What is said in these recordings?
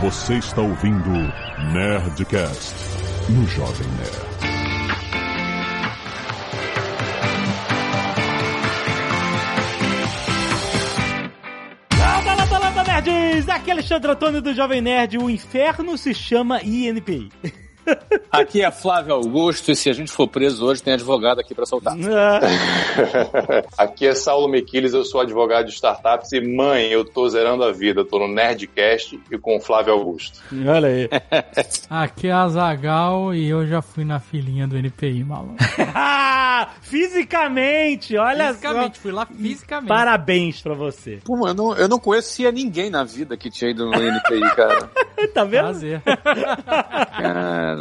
Você está ouvindo Nerdcast no Jovem Nerd. Nerds! Aqui é Alexandre Antônio do Jovem Nerd. O inferno se chama INPI. Aqui é Flávio Augusto e se a gente for preso hoje, tem advogado aqui pra soltar. Aqui é Saulo Mequiles, eu sou advogado de startups e mãe, eu tô zerando a vida, tô no Nerdcast e com o Flávio Augusto. Olha aí. Aqui é a Zagal e eu já fui na filinha do NPI, maluco. fisicamente, olha Fisicamente, só. fui lá fisicamente. Parabéns pra você. Pô, mano, eu não, eu não conhecia ninguém na vida que tinha ido no NPI, cara. Tá vendo? Prazer.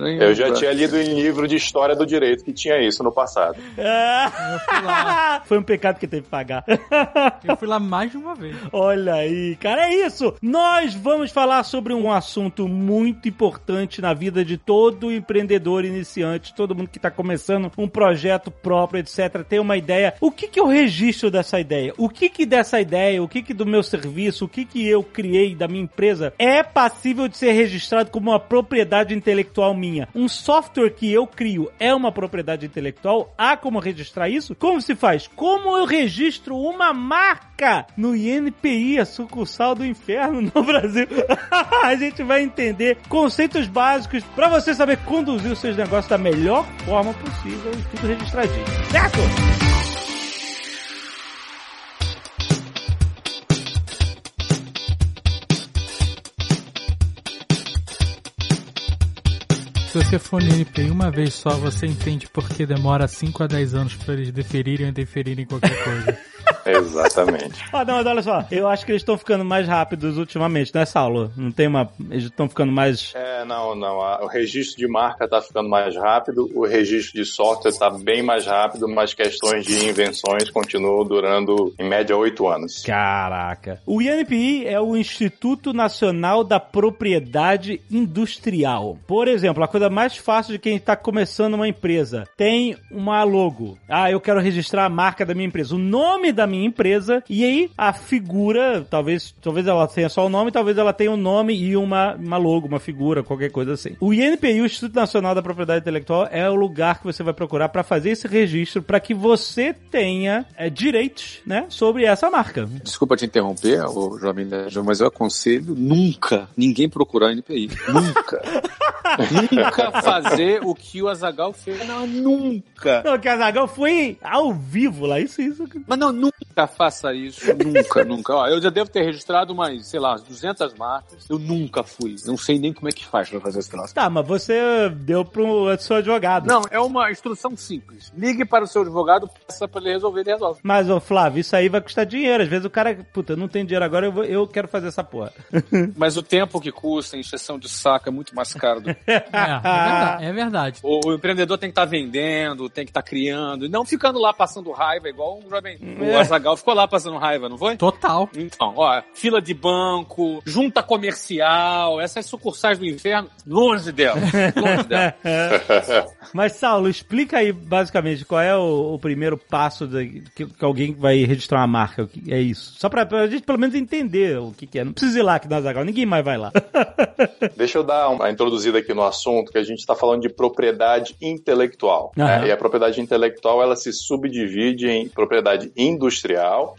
Eu já tinha lido em livro de história do direito que tinha isso no passado. Ah. Foi um pecado que teve que pagar. Eu fui lá mais de uma vez. Olha aí, cara, é isso. Nós vamos falar sobre um assunto muito importante na vida de todo empreendedor iniciante, todo mundo que está começando um projeto próprio, etc. Tem uma ideia. O que que eu registro dessa ideia? O que que dessa ideia, o que que do meu serviço, o que que eu criei da minha empresa é passível de ser registrado como uma propriedade intelectual minha? Um software que eu crio é uma propriedade intelectual? Há como registrar isso? Como se faz? Como eu registro uma marca no INPI, a sucursal do inferno no Brasil? a gente vai entender conceitos básicos para você saber conduzir os seus negócios da melhor forma possível e tudo registradinho. Certo? Se você for no NPI uma vez só, você entende por que demora 5 a 10 anos pra eles deferirem ou indeferirem qualquer coisa. Exatamente. Ah, não, mas olha só, eu acho que eles estão ficando mais rápidos ultimamente, não é, Saulo? Não tem uma. Eles estão ficando mais. É, não, não. O registro de marca tá ficando mais rápido, o registro de software tá bem mais rápido, mas questões de invenções continuam durando, em média, oito anos. Caraca. O INPI é o Instituto Nacional da Propriedade Industrial. Por exemplo, a coisa mais fácil de quem está começando uma empresa tem uma logo. Ah, eu quero registrar a marca da minha empresa, o nome da minha empresa e aí a figura, talvez, talvez ela tenha só o nome, talvez ela tenha um nome e uma, uma logo, uma figura, qualquer coisa assim. O INPI, o Instituto Nacional da Propriedade Intelectual, é o lugar que você vai procurar para fazer esse registro para que você tenha é, direitos, né, sobre essa marca. Desculpa te interromper, Jovem Nerd, mas eu aconselho nunca ninguém procurar NPI. Nunca. nunca fazer o que o Azagal fez. Não, nunca. Não, que a Zagal foi ao vivo lá, isso, isso. Mas não, nunca faça isso. Nunca, nunca. Ó, eu já devo ter registrado umas, sei lá, umas 200 marcas. Eu nunca fui. Não sei nem como é que faz pra fazer esse troço. Tá, mas você deu pro seu advogado. Não, é uma instrução simples. Ligue para o seu advogado, peça para ele resolver, ele resolve. Mas, ô Flávio, isso aí vai custar dinheiro. Às vezes o cara, puta, eu não tenho dinheiro agora, eu, vou- eu quero fazer essa porra. Mas o tempo que custa, a encheção de saco é muito mais caro do É, é verdade. É verdade. O, o empreendedor tem que estar vendendo, tem que estar criando, e não ficando lá passando raiva, igual o jovem. É. Azagal ficou lá passando raiva, não foi? Total. Então, ó, fila de banco, junta comercial, essas sucursais do inferno, longe dela. Longe dela. Mas, Saulo, explica aí basicamente qual é o, o primeiro passo da- que, que alguém vai registrar uma marca. O que é isso? Só pra, pra gente pelo menos entender o que, que é. Não precisa ir lá que na Zagal, ninguém mais vai lá. Deixa eu dar uma introduzida aqui no assunto, que a gente está falando de propriedade intelectual. Né? E a propriedade intelectual, ela se subdivide em propriedade industrial,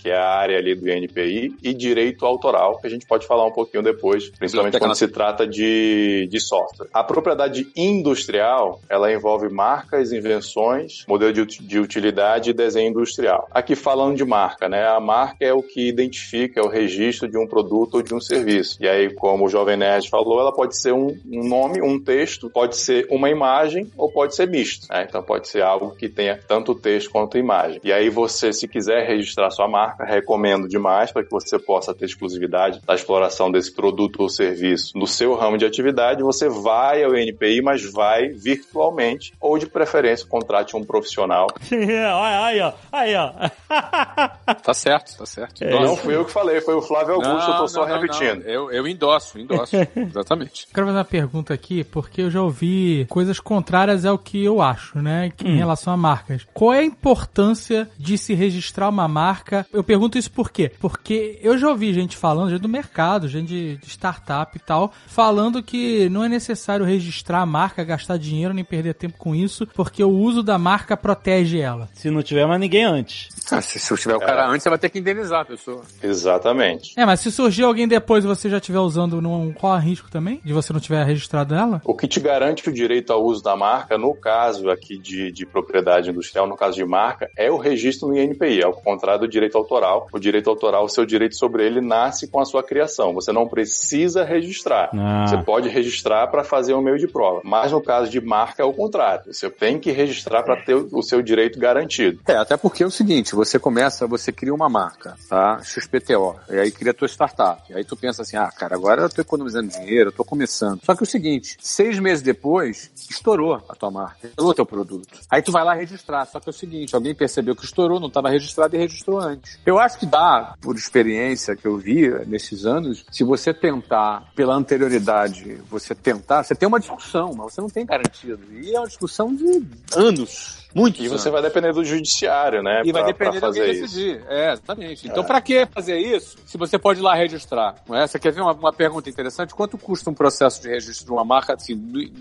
que é a área ali do INPI, e direito autoral, que a gente pode falar um pouquinho depois, principalmente quando se trata de, de software. A propriedade industrial, ela envolve marcas, invenções, modelo de, de utilidade e desenho industrial. Aqui falando de marca, né? A marca é o que identifica, é o registro de um produto ou de um serviço. E aí, como o Jovem Nerd falou, ela pode ser um, um nome, um texto, pode ser uma imagem ou pode ser misto. né? Então pode ser algo que tenha tanto texto quanto imagem. E aí você, se quiser registrar sua marca, recomendo demais para que você possa ter exclusividade da exploração desse produto ou serviço no seu ramo de atividade. Você vai ao NPI, mas vai virtualmente ou de preferência contrate um profissional. Aí, ó. Aí, ó. Tá certo, tá certo. É, Não fui eu que falei, foi o Flávio Augusto, eu tô Não, só não, não, repetindo. não. Eu, eu endosso, endosso. Exatamente. Quero fazer uma pergunta aqui, porque eu já ouvi coisas contrárias ao que eu acho, né? que- Em relação a marcas. Qual é a importância de se registrar uma marca marca. Eu pergunto isso por quê? Porque eu já ouvi gente falando, gente do mercado, gente de, de startup e tal, falando que não é necessário registrar a marca, gastar dinheiro nem perder tempo com isso, porque o uso da marca protege ela. Se não tiver mais ninguém antes. Ah, se, se tiver o cara antes, você vai ter que indenizar a pessoa. Exatamente. É, mas se surgir alguém depois e você já estiver usando, não corre risco também? De você não tiver registrado ela? O que te garante o direito ao uso da marca, no caso aqui de, de propriedade industrial, no caso de marca, é o registro no INPI, ao contrário do direito autoral. O direito autoral, o seu direito sobre ele nasce com a sua criação. Você não precisa registrar. Ah. Você pode registrar para fazer um meio de prova. Mas no caso de marca é o contrário. Você tem que registrar para ter o seu direito garantido. É, até porque é o seguinte, você começa, você cria uma marca, tá? XPTO, e aí cria a tua startup. E aí tu pensa assim, ah, cara, agora eu tô economizando dinheiro, eu tô começando. Só que é o seguinte, seis meses depois, estourou a tua marca, estourou o teu produto. Aí tu vai lá registrar, só que é o seguinte, alguém percebeu que estourou, não estava registrado e registrou antes. Eu acho que dá, por experiência que eu vi nesses anos, se você tentar, pela anterioridade, você tentar, você tem uma discussão, mas você não tem garantido. E é uma discussão de anos. Muitos E você anos. vai depender do judiciário, né? E vai pra- depender de pra alguém fazer isso. decidir. É, exatamente. Então, É. pra que fazer isso se você pode ir lá registrar? Não é? Você quer ver uma, uma pergunta interessante? Quanto custa um processo de registro de uma marca, assim,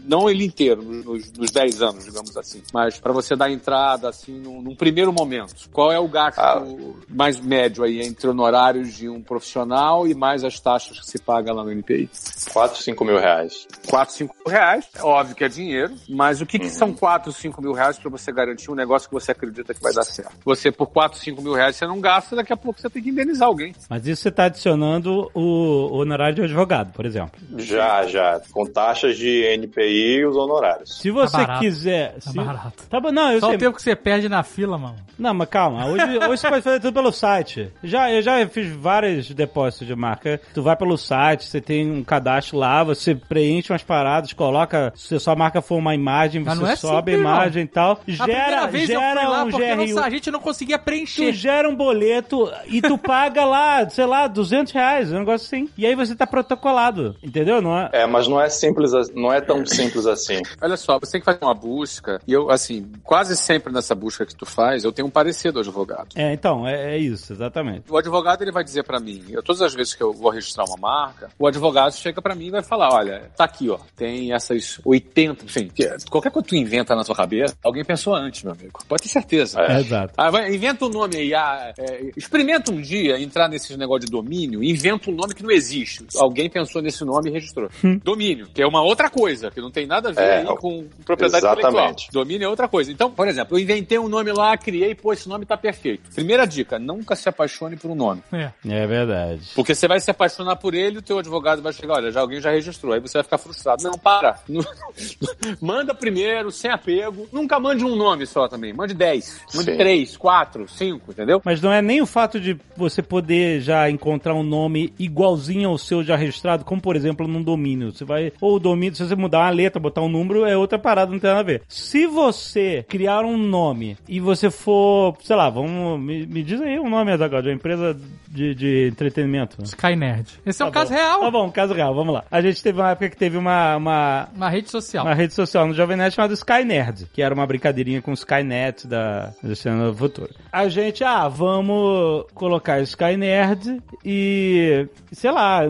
não ele inteiro, nos, nos 10 anos, digamos assim, mas para você dar entrada, assim, num, num primeiro momento? Qual é o gasto Ah. mais médio aí entre honorários de um profissional e mais as taxas que se paga lá no NPI? 4, 5 mil reais. 4, 5 mil reais, é óbvio que é dinheiro, mas o que, Uhum. que são 4, 5 mil reais para você garantir um negócio que você acredita que vai dar certo? Você, por 4, 5 mil reais, você não gasta, daqui a pouco você tem que indenizar alguém. Mas isso você tá adicionando o honorário de advogado, por exemplo. Já, já. Com taxas de NPI e os honorários. Se você barato. quiser. Tá se- barato. Tá bom, não, eu Só sei. o tempo que você perde na fila, mano. Não, mas calma. Hoje, hoje você pode fazer tudo pelo site. Já, eu já fiz vários depósitos de marca. Tu vai pelo site, você tem um cadastro lá, você preenche umas paradas, coloca. Se a sua marca for uma imagem, Mas você não é sobe a simples, não. imagem e tal. A primeira Gera, vez eu fui gera lá um porque GRU. a gente não conseguia Tu preencher. gera um boleto e tu paga lá, sei lá, 200 reais, um negócio assim. E aí você tá protocolado, entendeu? Não é? É, mas não é simples, não é tão simples assim. Olha só, você tem que fazer uma busca, e eu, assim, quase sempre nessa busca que tu faz, eu tenho um parecer do advogado. É, então, é, é isso, exatamente. O advogado ele vai dizer pra mim, eu, todas as vezes que eu vou registrar uma marca, o advogado chega pra mim e vai falar, olha, tá aqui, ó, tem essas 80, enfim, que- qualquer coisa que tu inventa na tua cabeça, alguém pensou antes, meu amigo. Pode ter certeza. É. Exato. Ah, vai, inventa um nome aí. Ah, é, experimenta um dia entrar nesses negócio de domínio, inventa um nome que não existe. Alguém pensou nesse nome e registrou. domínio, que é uma outra coisa, que não tem nada a ver É, aí com propriedade exatamente. intelectual. Domínio é outra coisa. Então, por exemplo, eu inventei um nome lá, criei, pô, esse nome tá perfeito. Primeira dica, nunca se apaixone por um nome. É. É verdade. Porque você vai se apaixonar por ele e o teu advogado vai chegar, olha, já alguém já registrou. Aí você vai ficar frustrado. Não, para. Manda primeiro, sem apego. Nunca mande um nome só também. Mande 10. Mande Sim. 3, 4, 5, entendeu? Mas não é nem o fato de você poder já encontrar um nome igualzinho ao seu já registrado, como por exemplo num domínio. Você vai. Ou o domínio, se você mudar uma letra, botar um número, é outra parada, não tem nada a ver. Se você criar um nome e você for, sei lá, vamos. Me, me diz aí um nome, Azaghal, de uma empresa de, de entretenimento. Sky Nerd. Esse é um Tá caso bom. real. Tá bom, caso real, vamos lá. A gente teve uma época que teve uma, uma, Uma rede social. uma rede social no Jovem Nerd chamada Sky Nerd, que era uma brincadeirinha com o Skynet da do Cena do Futuro. A gente, ah, vamos colocar Sky Nerd e, sei lá,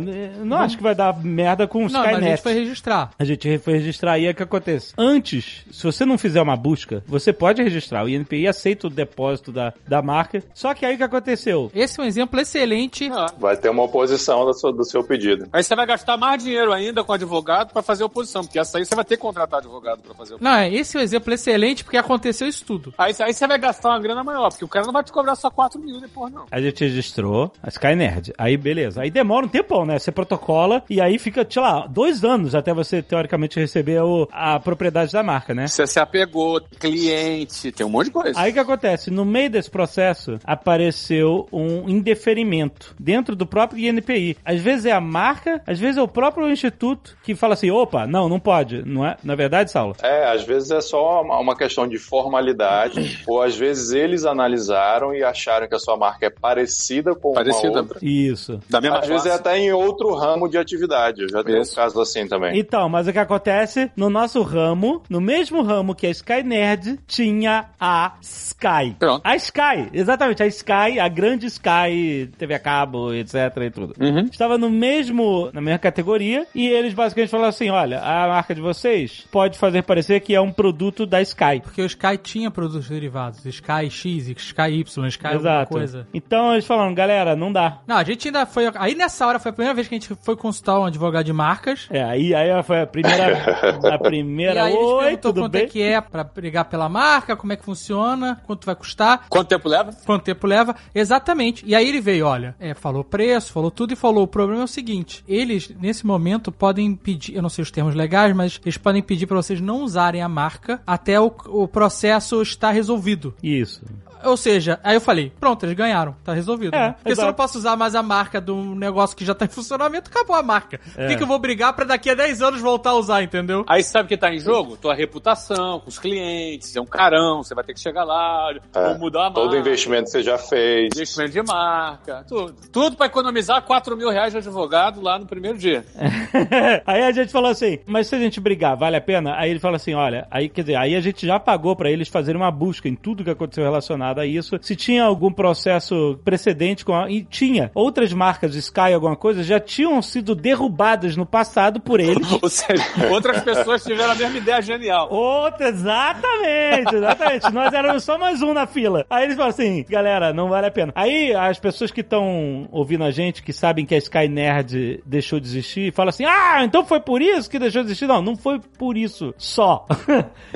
não acho que vai dar merda com o Não, mas a gente Skynet. foi registrar. A gente foi registrar e é o que acontece. Antes, se você não fizer uma busca, você pode registrar. O INPI aceita o depósito da, da marca. Só que aí o que aconteceu? Esse é um exemplo excelente. Ah. Vai ter uma oposição da sua- do seu pedido. Aí você vai gastar mais dinheiro ainda com advogado pra fazer oposição, porque essa aí você vai ter que contratar advogado pra fazer oposição. Não, é, esse é um exemplo excelente porque aconteceu isso tudo. Aí, aí você vai gastar uma grana maior, porque o cara não vai te cobrar só 4 mil depois, não. A gente registrou a Sky Nerd. Aí, beleza. Aí demora um tempão, né? Você protocola e aí fica, sei lá, dois anos até você, teoricamente, receber o- a propriedade da marca, né? Você se apegou, cliente, tem um monte de coisa. Aí o que acontece? No meio desse processo, apareceu um indeferimento dentro do próprio INPI. Às vezes é a marca, às vezes é o próprio instituto que fala assim, opa, não, não pode. Não é? Na verdade, Saulo? É, às vezes é só uma uma questão de formalidade, ou às vezes eles analisaram e acharam que a sua marca é parecida com Parecida. uma outra. Isso. Da mesma Às vezes é classe. até em outro ramo de atividade. Eu já tenho Isso. casos assim também. Então, mas o que acontece? No nosso ramo, no mesmo ramo que a Sky Nerd, tinha a Sky. Pronto. A Sky, exatamente. exatamente, a Sky, a grande Sky, TV a cabo, etc e tudo. Uhum. Estava no mesmo, na mesma categoria, e eles basicamente falaram assim, olha, a marca de vocês pode fazer parecer que é um produto da Sky. Porque o Sky tinha produtos derivados. Sky X, Sky Y, Sky alguma coisa. Então eles falaram, galera, não dá. Não, a gente ainda foi... Aí nessa hora foi a primeira vez que a gente foi consultar um advogado de marcas. É, aí, aí foi a primeira, a E primeira, aí eles oi, perguntou tudo quanto bem? é que é pra brigar pela marca, como é que funciona, quanto vai custar. Quanto tempo leva? Quanto tempo leva? Exatamente. E aí ele veio, olha, é, falou preço, falou tudo e falou: o problema é o seguinte: eles, nesse momento, podem pedir, eu não sei os termos legais, mas eles podem pedir pra vocês não usarem a marca até o, o processo estar resolvido. Isso. Ou seja, aí eu falei, pronto, eles ganharam, tá resolvido. É, né? Porque se eu exato. não posso usar mais a marca de um negócio que já tá em funcionamento, acabou a marca. Por É. que, que eu vou brigar pra daqui a 10 anos voltar a usar, entendeu? Aí sabe o que tá em jogo? Tua reputação com os clientes, é um carão, você vai ter que chegar lá, É, ou mudar a marca. Todo investimento que você já fez. Investimento de marca, tudo. Tudo pra economizar 4 mil reais de advogado lá no primeiro dia. aí a gente falou assim, mas se a gente brigar, vale a pena? Aí ele falou assim, olha, aí quer dizer, aí a gente já pagou pra eles fazerem uma busca em tudo que aconteceu relacionado a isso. Se tinha algum processo precedente com a, e tinha outras marcas Sky alguma coisa já tinham sido derrubadas no passado por eles. Ou seja, outras pessoas tiveram a mesma ideia genial. Outra, exatamente, exatamente. Nós éramos só mais um na fila. Aí eles falam assim, galera, não vale a pena. Aí as pessoas que estão ouvindo a gente, que sabem que a Sky Nerd deixou de existir, falam assim, ah, então foi por isso que deixou de existir? Não, não foi por isso só.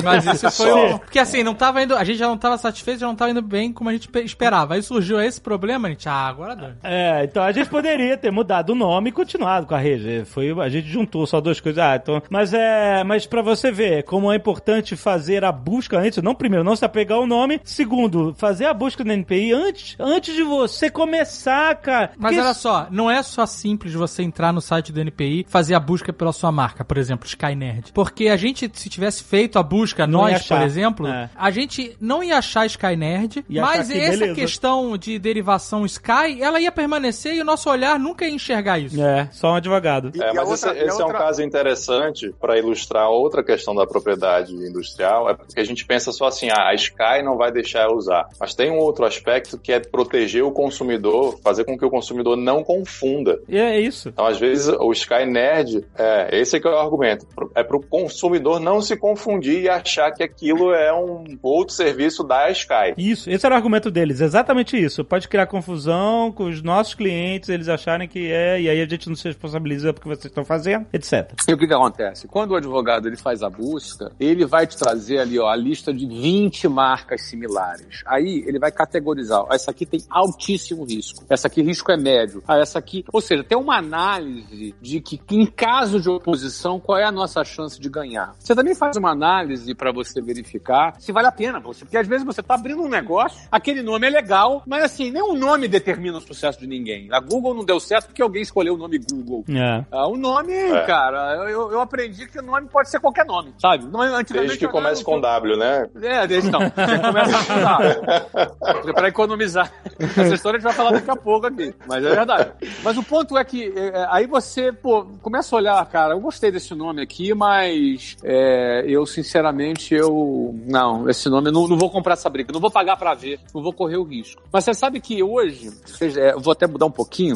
Mas isso foi. Porque assim, não tava indo. A gente já não tava satisfeito, já não tava indo bem como a gente pe- esperava. Aí surgiu esse problema, a gente. Ah, agora dá. É, então a gente poderia ter mudado o nome e continuado com a rede. Foi, a gente juntou só duas coisas. Ah, então, mas é, mas para você ver como é importante fazer a busca antes, não primeiro, não se apegar ao nome, segundo, fazer a busca no NPI antes, antes de você começar, cara. Mas olha só, não é só simples você entrar no site do NPI fazer a busca pela sua marca, por exemplo, Sky Nerd. Porque a gente, se tivesse feito a busca, Não nós, por exemplo, É. a gente não ia achar Sky Nerd, Achar mas que essa beleza. questão de derivação Sky, ela ia permanecer e o nosso olhar nunca ia enxergar isso. É, só um advogado. E- É, e mas outra- esse, e esse é um outra- caso interessante para ilustrar outra questão da propriedade industrial, é porque a gente pensa só assim, ah, a Sky não vai deixar eu usar. Mas tem um outro aspecto que é proteger o consumidor, fazer com que o consumidor não confunda. E é isso. Então, às vezes, o Sky Nerd, é, esse é que é o argumento, é para o consumidor não se confundir e achar que aquilo é um outro serviço da Sky. Isso, esse era o argumento deles, exatamente isso. Pode criar confusão com os nossos clientes, eles acharem que é, e aí a gente não se responsabiliza porque vocês estão fazendo, etc. E o que que acontece? Quando o advogado ele faz a busca, ele vai te trazer ali ó, a lista de 20 marcas similares. Aí ele vai categorizar. ó, Essa aqui tem altíssimo risco. Essa aqui risco é médio. Ah, essa aqui. Ou seja, tem uma análise de que em caso de oposição, qual é a nossa chance de ganhar. Você também faz uma análise para você verificar se vale a pena. Você, porque às vezes você tá abrindo um negócio, aquele nome é legal, mas assim, nem o nome determina o sucesso de ninguém. A Google não deu certo porque alguém escolheu o nome Google. É. Ah, o nome, cara, eu, eu aprendi que o nome pode ser qualquer nome, sabe? Não, antigamente Desde que comece com W, né? É, desde não. Começa com W. pra economizar. Essa história a gente vai falar daqui a pouco aqui. Mas é verdade. Mas o ponto é que é, aí você, pô, começa a olhar, cara, eu gostei desse nome aqui, mas é, eu, sinceramente, eu. Não, esse nome, eu não, não vou comprar essa briga, não vou pagar pra ver, não vou correr o risco. Mas você sabe que hoje, seja, é, vou até mudar um pouquinho.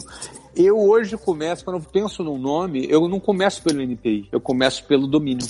Eu hoje começo, quando eu penso num nome, eu não começo pelo NPI, eu começo pelo domínio.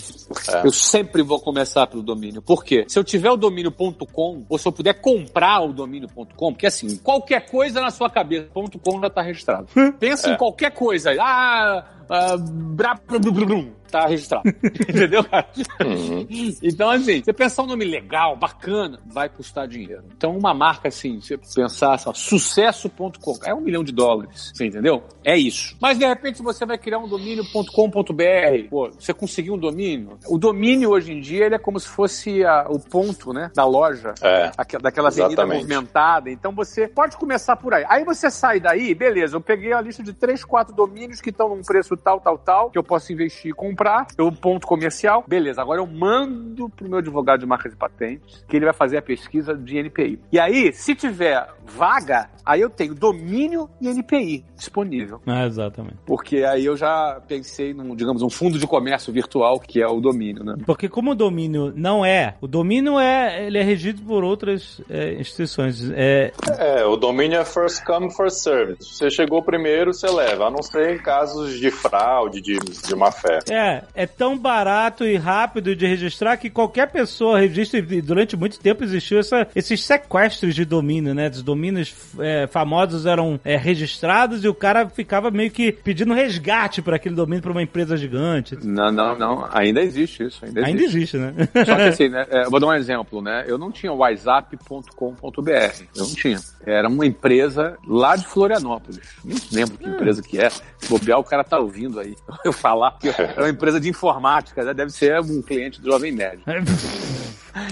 É. Eu sempre vou começar pelo domínio. Por quê? Se eu tiver o domínio.com, ou se eu puder comprar o domínio.com, porque assim, qualquer coisa na sua cabeça, .com já está registrado. Pensa em qualquer coisa. Ah, ah, bra, brum, brum, brum, tá registrado. Entendeu, cara? Uhum. Então, assim, você pensar um nome legal, bacana, vai custar dinheiro. Então, uma marca assim, você pensar assim, ó, sucesso.com, é um milhão de dólares. Você entendeu? É isso. Mas de repente você vai criar um domínio.com.br. Pô, você conseguiu um domínio. O domínio hoje em dia ele é como se fosse a- o ponto, né, da loja. É. Aquela- daquela avenida Exatamente. movimentada. Então você pode começar por aí. Aí você sai daí, beleza, eu peguei a lista de três, quatro domínios que estão num preço tal, tal, tal, que eu posso investir e comprar. Comprar, eu ponto comercial, beleza, agora eu mando pro meu advogado de marcas e patentes, que ele vai fazer a pesquisa de NPI. E aí, se tiver vaga, aí eu tenho domínio e NPI disponível. Ah, exatamente. Porque aí eu já pensei num, digamos, um fundo de comércio virtual, que é o domínio, né? Porque como o domínio não é, o domínio é, ele é regido por outras é, instituições. É, É, o domínio é first come, first service. Você chegou primeiro, você leva. A não ser em casos de fraude, de, de má fé. é, é tão barato e rápido de registrar que qualquer pessoa registra e durante muito tempo existiu essa, esses sequestros de domínio, né? Dos domínios é, famosos eram é, registrados e o cara ficava meio que pedindo resgate para aquele domínio para uma empresa gigante. Não, não, não. Ainda existe isso. Ainda existe. Ainda existe, né? Só que assim, né? é, vou dar um exemplo, né? Eu não tinha WhatsApp.com.br. Eu não tinha. Era uma empresa lá de Florianópolis. Nem lembro que empresa que é. Se bobear, o cara tá ouvindo aí. Eu falar que é uma empresa de informática, né? Deve ser um cliente do Jovem Nerd.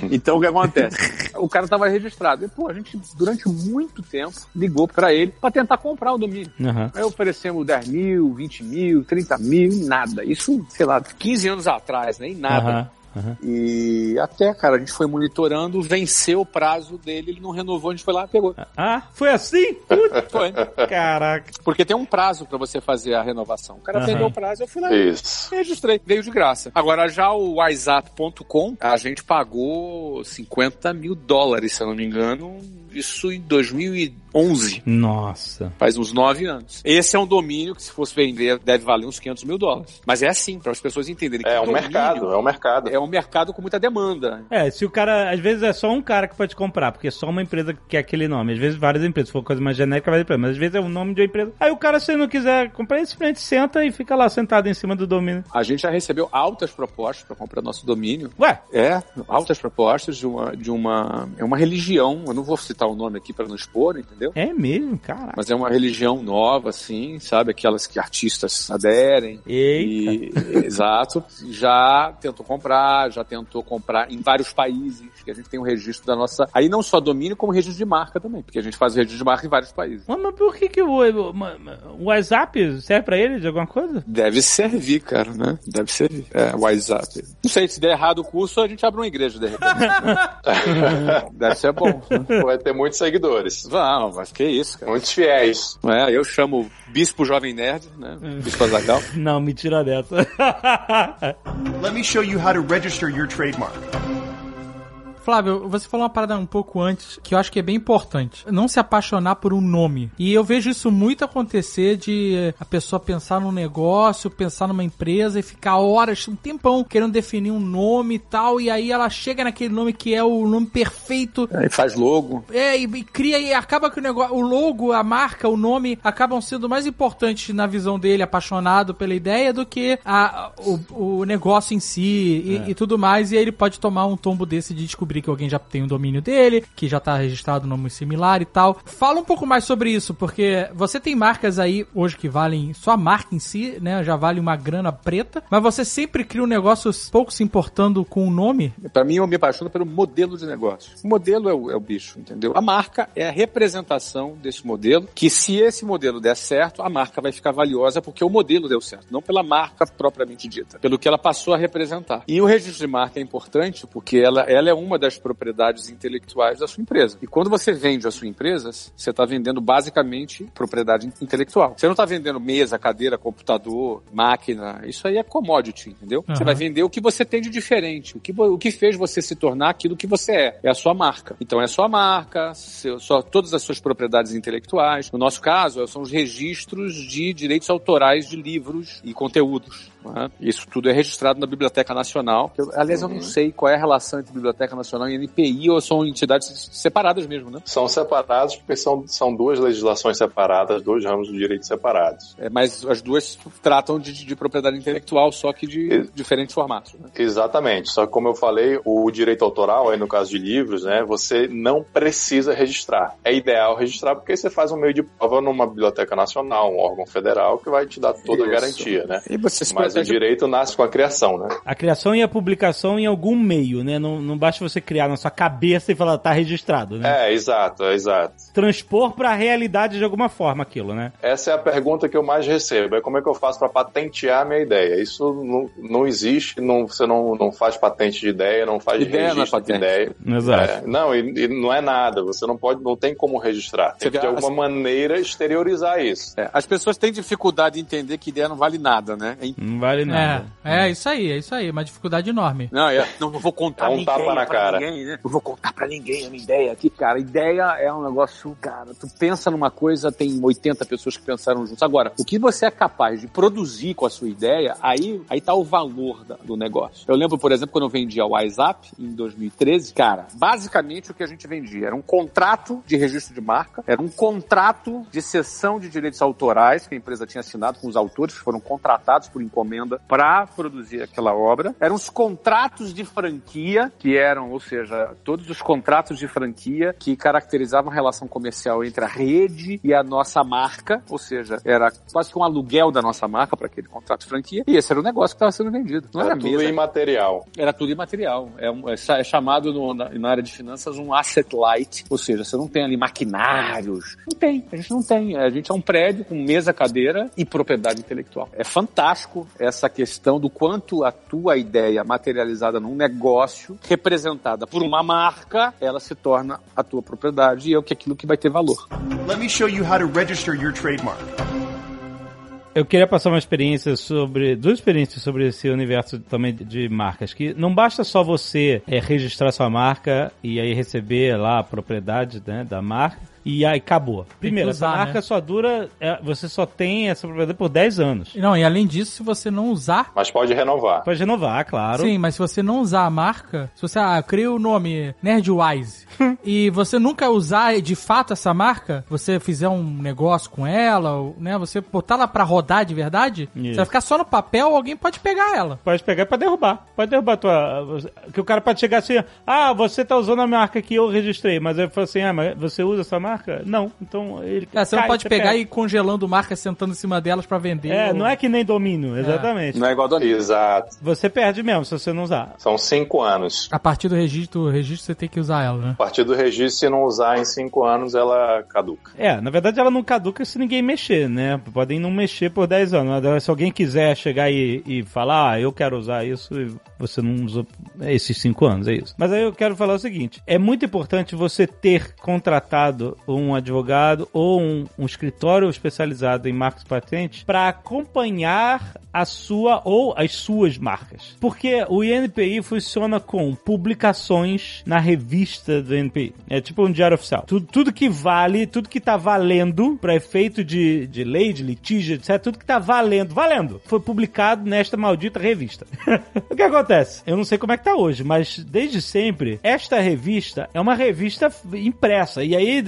Então o que acontece? O cara tava registrado. E, pô, a gente, durante muito tempo, ligou pra ele pra tentar comprar o domínio. Aham. Aí oferecemos 10 mil, 20 mil, 30 mil, nada. Isso, sei lá, 15 anos atrás, nem nada. Aham, aham. E até, cara, a gente foi monitorando, venceu o prazo dele, ele não renovou, a gente foi lá e pegou. Ah, foi assim? Puta, Foi. Caraca. Porque tem um prazo pra você fazer a renovação. O cara Aham. perdeu o prazo, eu fui lá e Isso. registrei. Veio de graça. Agora, já o WhatsApp.com, a gente pagou 50 mil dólares, se eu não me engano, isso em 2011. Nossa. Faz uns nove anos. Esse é um domínio que, se fosse vender, deve valer uns 500 mil dólares. Mas é assim, para as pessoas entenderem que É um domínio mercado, é um mercado. É um mercado com muita demanda. É, se o cara, às vezes é só um cara que pode comprar, porque é só uma empresa que quer aquele nome. Às vezes várias empresas, se for coisa mais genérica, vai empresa, mas às vezes é o nome de uma empresa. Aí o cara, se não quiser comprar, ele simplesmente senta e fica lá sentado em cima do domínio. A gente já recebeu altas propostas para comprar nosso domínio. Ué, É, altas propostas de uma, de uma, é uma religião, eu não vou citar o nome aqui para não expor, entendeu? é mesmo, cara. Mas é uma religião nova, assim, sabe? Aquelas que artistas aderem. Eita. E, exato. Já tentou comprar, já tentou comprar em vários países, que a gente tem um registro da nossa. Aí não só domínio, como registro de marca também, porque a gente faz o registro de marca em vários países. Mas, mas por que, que o, o, o WhatsApp serve pra ele de alguma coisa? Deve servir, cara, né? Deve servir. É, WhatsApp. Não sei, se der errado o curso, a gente abre uma igreja, de repente. Deve ser bom. Vai ter muitos seguidores. Vamos, mas que isso, cara. Muitos fiéis. É, eu chamo Bispo Jovem Nerd, né? Bispo Azagal. Não, me tira dessa. Let me show you how to register your trademark. Flávio, você falou uma parada um pouco antes que eu acho que é bem importante. Não se apaixonar por um nome. E eu vejo isso muito acontecer de eh, a pessoa pensar num negócio, pensar numa empresa e ficar horas, um tempão, querendo definir um nome e tal. E aí ela chega naquele nome que é o nome perfeito. Aí faz logo. É, e, e cria e acaba que o negócio, o logo, a marca, o nome acabam sendo mais importantes na visão dele, apaixonado pela ideia, do que a, o, o negócio em si e, e tudo mais. E aí ele pode tomar um tombo desse de descobrir que alguém já tem o domínio dele, que já tá registrado um nome similar e tal. Fala um pouco mais sobre isso, porque você tem marcas aí hoje que valem, só a marca em si, né, já vale uma grana preta, mas você sempre cria um negócio pouco se importando com o nome. Pra mim, eu me apaixono pelo modelo de negócio. O modelo é o, é o bicho, entendeu? A marca é a representação desse modelo, que se esse modelo der certo, a marca vai ficar valiosa porque o modelo deu certo, não pela marca propriamente dita, pelo que ela passou a representar. E o registro de marca é importante porque ela, ela é uma das propriedades intelectuais da sua empresa. E quando você vende a sua empresa, você está vendendo basicamente propriedade intelectual. Você não está vendendo mesa, cadeira, computador, máquina. Isso aí é commodity, entendeu? Você Aham. vai vender o que você tem de diferente, o que, o que fez você se tornar aquilo que você é. É a sua marca. Então é a sua marca, seu, só, todas as suas propriedades intelectuais. No nosso caso, são os registros de direitos autorais de livros e conteúdos. Né? Isso tudo é registrado na Biblioteca Nacional. Eu, aliás, eu não sei qual é a relação entre Biblioteca Nacional e NPI, ou são entidades separadas mesmo, né? São separados porque são, são duas legislações separadas, dois ramos do direito separados. É, mas as duas tratam de, de propriedade intelectual, só que de diferentes formatos. Né? Exatamente. Só que como eu falei, o direito autoral, aí no caso de livros, né, você não precisa registrar. É ideal registrar porque você faz um meio de prova numa biblioteca nacional, um órgão federal que vai te dar toda a Isso. garantia, né? E você se Mas o protege direito nasce com a criação, né? A criação e a publicação em algum meio, né? Não, não basta você criar na sua cabeça e falar, tá registrado, né? É, exato, exato. Transpor pra realidade de alguma forma aquilo, né? Essa é a pergunta que eu mais recebo. É como é que eu faço para patentear a minha ideia? Isso não, não existe, não, você não, não faz patente de ideia, não faz Ideia não é registro de patente. ideia. Exato. É, não, e, e não é nada. Você não pode, não tem como registrar. Tem Você que, de alguma maneira exteriorizar isso. É, as pessoas têm dificuldade em entender que ideia não vale nada, né? É Não vale É, nada. é isso aí, é isso aí. Uma dificuldade enorme. Não, é- não, não vou contar É um tapa na pra cara. ninguém, né? Não vou contar pra ninguém a minha ideia aqui, cara. Ideia é um negócio, cara, tu pensa numa coisa, tem 80 pessoas que pensaram juntos. Agora, o que você é capaz de produzir com a sua ideia, aí, aí tá o valor da- do negócio. Eu lembro, por exemplo, quando eu vendia o WhatsApp em 2013, cara, basicamente o que a gente vendia era um contrato de registro de marca, era um contrato de cessão de direitos autorais que a empresa tinha assinado com os autores que foram contratados por encomenda para produzir aquela obra. Eram os contratos de franquia, que eram, ou seja, todos os contratos de franquia que caracterizavam a relação comercial entre a rede e a nossa marca, ou seja, era quase que um aluguel da nossa marca para aquele contrato de franquia. E esse era o negócio que estava sendo vendido. Não era É tudo mesa, imaterial. era tudo imaterial. É, um- é é chamado no- na, na área de finanças um asset light, ou seja, você não tem ali maquinários. Não tem, a gente não tem. A gente é um prédio com mesa, cadeira e propriedade intelectual. É fantástico essa questão do quanto a tua ideia materializada num negócio, representada por uma marca, ela se torna a tua propriedade e é o que aquilo que vai ter valor. Let me show you how to register your trademark. Eu queria passar uma experiência sobre. duas experiências sobre esse universo também de marcas. Que não basta só você é, registrar sua marca e aí receber lá a propriedade né, da marca. E aí acabou. Primeiro, usar, essa marca né? só dura. é, você só tem essa propriedade por 10 anos. Não, e além disso, se você não usar. Mas pode renovar. Pode renovar, claro. Sim, mas se você não usar a marca, se você ah, cria o nome Nerdwise e você nunca usar de fato essa marca, você fizer um negócio com ela, ou, né, você botar ela pra rodar de verdade, Isso. você vai ficar só no papel, alguém pode pegar ela. Pode pegar pra derrubar. Pode derrubar a tua. Que o cara pode chegar assim, ah, você tá usando a marca que eu registrei, mas eu falo assim, ah, mas você usa essa marca? Não. Então ele. É, você não cai, pode pegar perde. e ir congelando marcas, sentando em cima delas pra vender. É, ou- não é que nem domínio, exatamente. Não é igual a do Exato. Você perde mesmo se você não usar. São cinco anos. A partir do registro, o registro você tem que usar ela, né? A partir do registro, se não usar em cinco anos, ela caduca. É, na verdade ela não caduca se ninguém mexer, né? Podem não mexer por 10 anos. Se alguém quiser chegar e, e falar, ah, eu quero usar isso, e você não usa esses 5 anos, é isso. Mas aí eu quero falar o seguinte: é muito importante você ter contratado um advogado ou um, um escritório especializado em marcas patentes para acompanhar a sua ou as suas marcas. Porque o INPI funciona com publicações na revista do INPI. É tipo um diário oficial. Tudo, tudo que vale, tudo que tá valendo para efeito de, de lei, de litígio, etc. Tudo que tá valendo, valendo, foi publicado nesta maldita revista. o que acontece? Eu não sei como é que tá hoje, mas desde sempre, esta revista é uma revista impressa. E aí,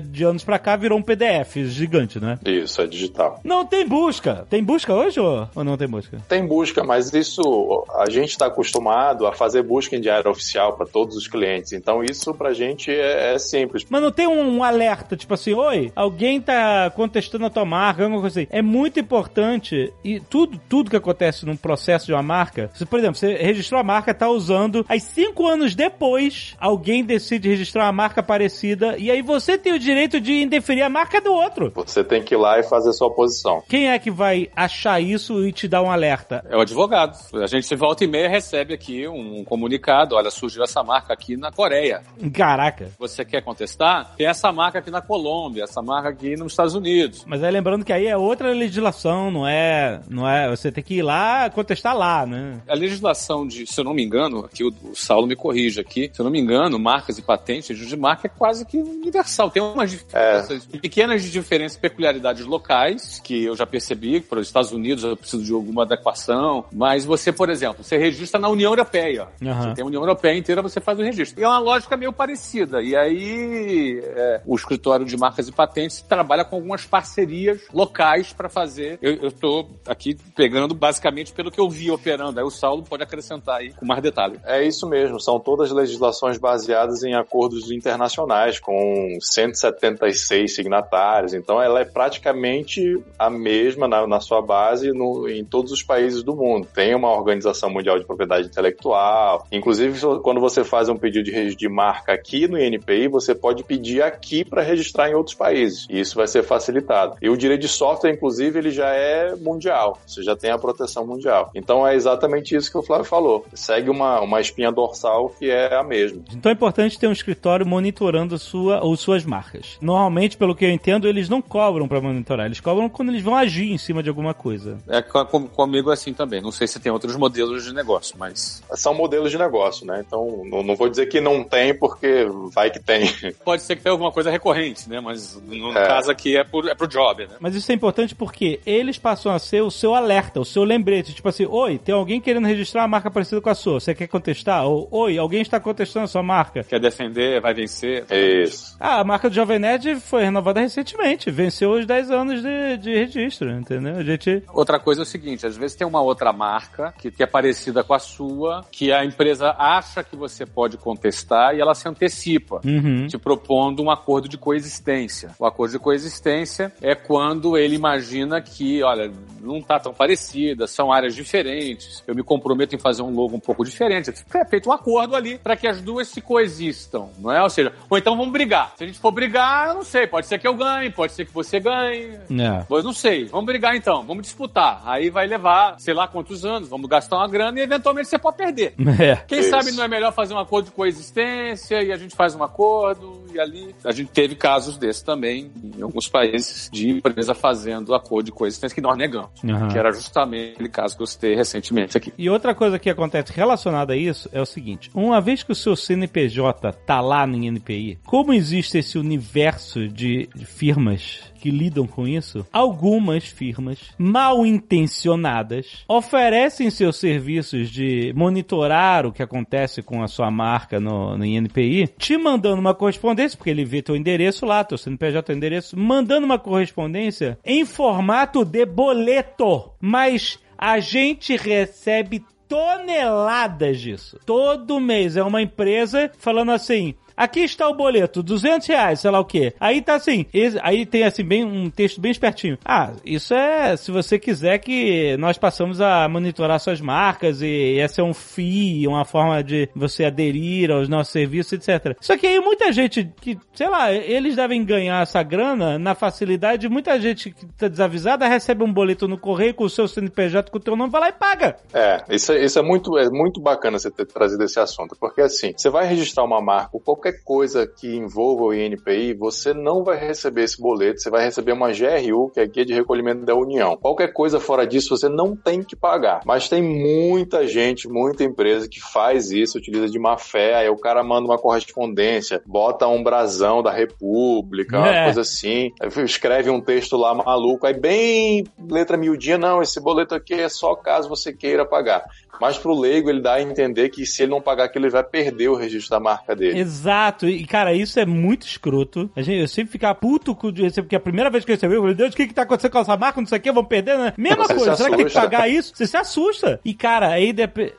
de anos pra cá, virou um PDF gigante, né? Isso, é digital. Não tem busca. Tem busca hoje ou, ou não tem busca? Tem busca, mas isso a gente está acostumado a fazer busca em diário oficial para todos os clientes. Então isso pra gente é, é simples. Mas não tem um, um alerta, tipo assim, oi, alguém tá contestando a tua marca, alguma coisa assim. É muito importante e tudo, tudo que acontece num processo de uma marca, se, por exemplo, você registrou a marca, tá usando, aí cinco anos depois, alguém decide registrar uma marca parecida e aí você tem o direito de indeferir a marca do outro. Você tem que ir lá e fazer sua posição. Quem é que vai achar isso e te dar um alerta? É o advogado. A gente volta e meia recebe aqui um comunicado. Olha, surgiu essa marca aqui na Coreia. Caraca. Você quer contestar? Tem essa marca aqui na Colômbia, essa marca aqui nos Estados Unidos. Mas aí lembrando que aí é outra legislação, não é, não é, você tem que ir lá contestar lá, né? A legislação de, se eu não me engano, aqui o, o Saulo me corrige aqui, se eu não me engano, marcas e patentes, de marca é quase que universal. Tem umas diferenças, pequenas diferenças, peculiaridades locais, que eu já percebi, para os Estados Unidos eu preciso de alguma adequação, mas você, por exemplo, você registra na União Europeia. Aham. Você tem a União Europeia inteira, você faz o registro. E é uma lógica meio parecida. E aí, é, o escritório de marcas e patentes trabalha com algumas parcerias locais para fazer. Eu estou aqui pegando basicamente pelo que eu vi operando. Aí o Saulo pode acrescentar aí com mais detalhe. É isso mesmo, são todas legislações baseadas em acordos internacionais com 176 signatários, então ela é praticamente a mesma na, na sua base no, em todos os países do mundo. Tem uma Organização Mundial de Propriedade Intelectual, inclusive quando você faz um pedido de registro de marca aqui no INPI, você pode pedir aqui para registrar em outros países, e isso vai ser facilitado. E o direito de software, inclusive, ele já é mundial, você já tem a proteção mundial. Então é exatamente isso que o Flávio falou. Segue uma, uma espinha dorsal que é a mesma. Então é importante ter um escritório monitorando sua ou suas marcas. Normalmente, pelo que eu entendo, eles não cobram para monitorar, eles cobram quando eles vão agir em cima de alguma coisa. É com, comigo assim também. Não sei se tem outros modelos de negócio, mas. São modelos de negócio, né? Então não, não vou dizer que não tem, porque vai que tem. Pode ser que tenha alguma coisa recorrente, né? Mas no é. caso aqui é pro, é pro job, né? Mas isso é importante porque eles passam a ser o seu alerta, o seu lembrete. Tipo assim, oi, tem alguém querendo registrar uma marca parecida com a sua. Você quer contestar? Ou, oi, alguém está contestando a sua marca. Quer defender, vai vencer. Isso. Ah, a marca do Jovem Nerd foi renovada recentemente. Venceu os 10 anos de, de registro, entendeu? A gente... Outra coisa é o seguinte, às vezes tem uma outra marca que, que é parecida com a sua, que a empresa acha que você pode contestar e ela se antecipa, uhum. te propondo um acordo de coexistência. O acordo de coexistência é quando ele imagina que, olha, não está tão parecida, são áreas diferentes, eu me comprometo em fazer um logo um pouco diferente. É feito um acordo ali para que as duas se coexistam, não é? Ou seja, ou então vamos brigar. Se a gente for brigar, eu não sei, pode ser que eu ganhe, pode ser que você ganhe. É. Pois não sei. Vamos brigar então, vamos disputar. Aí vai levar, sei lá quantos anos, vamos gastar uma grana e eventualmente você pode perder. É. Quem Isso. sabe não é melhor fazer um acordo de coexistência e a gente faz um acordo e ali. A gente teve casos desses também em alguns países de empresa fazendo acordo de coexistência que nós negamos. Uhum. Que era justamente aquele caso que eu citei recentemente aqui. E outra coisa que acontece relacionada a isso é o seguinte: uma vez que o seu CNPJ tá lá no INPI, como existe esse universo de firmas que lidam com isso, algumas firmas mal intencionadas oferecem seus serviços de monitorar o que acontece com a sua marca no, no INPI, te mandando uma correspondência, porque ele vê teu endereço lá, teu CNPJ teu endereço, mandando uma correspondência em formato de boleto. Mas a gente recebe toneladas disso. Todo mês é uma empresa falando assim: Aqui está o boleto, 200 reais, sei lá o quê. Aí tá assim, aí tem assim, bem um texto bem espertinho. Ah, isso é se você quiser que nós passamos a monitorar suas marcas e essa é um FII, uma forma de você aderir aos nossos serviços, etc. Só que aí muita gente que, sei lá, eles devem ganhar essa grana na facilidade. Muita gente que tá desavisada recebe um boleto no correio com o seu CNPJ com o teu nome, vai lá e paga. É, isso, isso é muito, é muito bacana você ter trazido esse assunto, porque assim, você vai registrar uma marca, qualquer qualquer coisa que envolva o INPI, você não vai receber esse boleto, você vai receber uma GRU, que é a Guia de Recolhimento da União. Qualquer coisa fora disso, você não tem que pagar. Mas tem muita gente, muita empresa que faz isso, utiliza de má fé, aí o cara manda uma correspondência, bota um brasão da República, é. uma coisa assim, escreve um texto lá maluco, aí bem letra miudinha, não, esse boleto aqui é só caso você queira pagar. Mas pro leigo ele dá a entender que se ele não pagar aquilo, ele vai perder o registro da marca dele. Exato. E, cara, isso é muito escroto. A gente, eu sempre ficava puto com receber, porque a primeira vez que eu recebi, eu falei, Deus, o que que tá acontecendo com essa marca? Não sei o que, vamos perder, né? Mesma você coisa. Será que tem que pagar isso? Você se assusta. E, cara, aí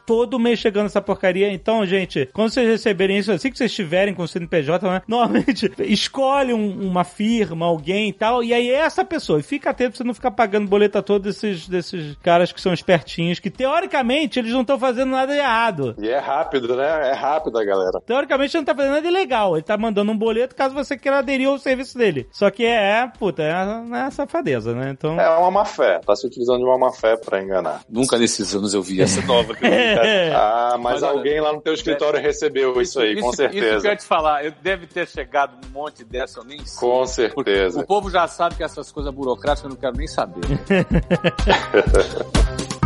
todo mês chegando essa porcaria. Então, gente, quando vocês receberem isso, assim que vocês estiverem com o CNPJ, né? Normalmente, escolhe um, uma firma, alguém e tal, e aí é essa pessoa. E fica atento pra você não ficar pagando boleta todo desses, desses caras que são espertinhos, que teoricamente eles eles não estão fazendo nada errado. E é rápido, né? É rápido a galera. Teoricamente não tá fazendo nada ilegal. Ele tá mandando um boleto caso você queira aderir ao serviço dele. Só que é, puta, é, é safadeza, né? Então... É uma má fé. Tá se utilizando de uma má fé pra enganar. Nunca nesses anos eu vi essa nova. Que eu vi. ah, mas, mas alguém olha, lá no teu escritório é, recebeu isso, isso aí, isso, com certeza. Isso que eu ia te falar. Eu deve ter chegado um monte dessa, eu nem sei. Com certeza. O povo já sabe que essas coisas burocráticas eu não quero nem saber.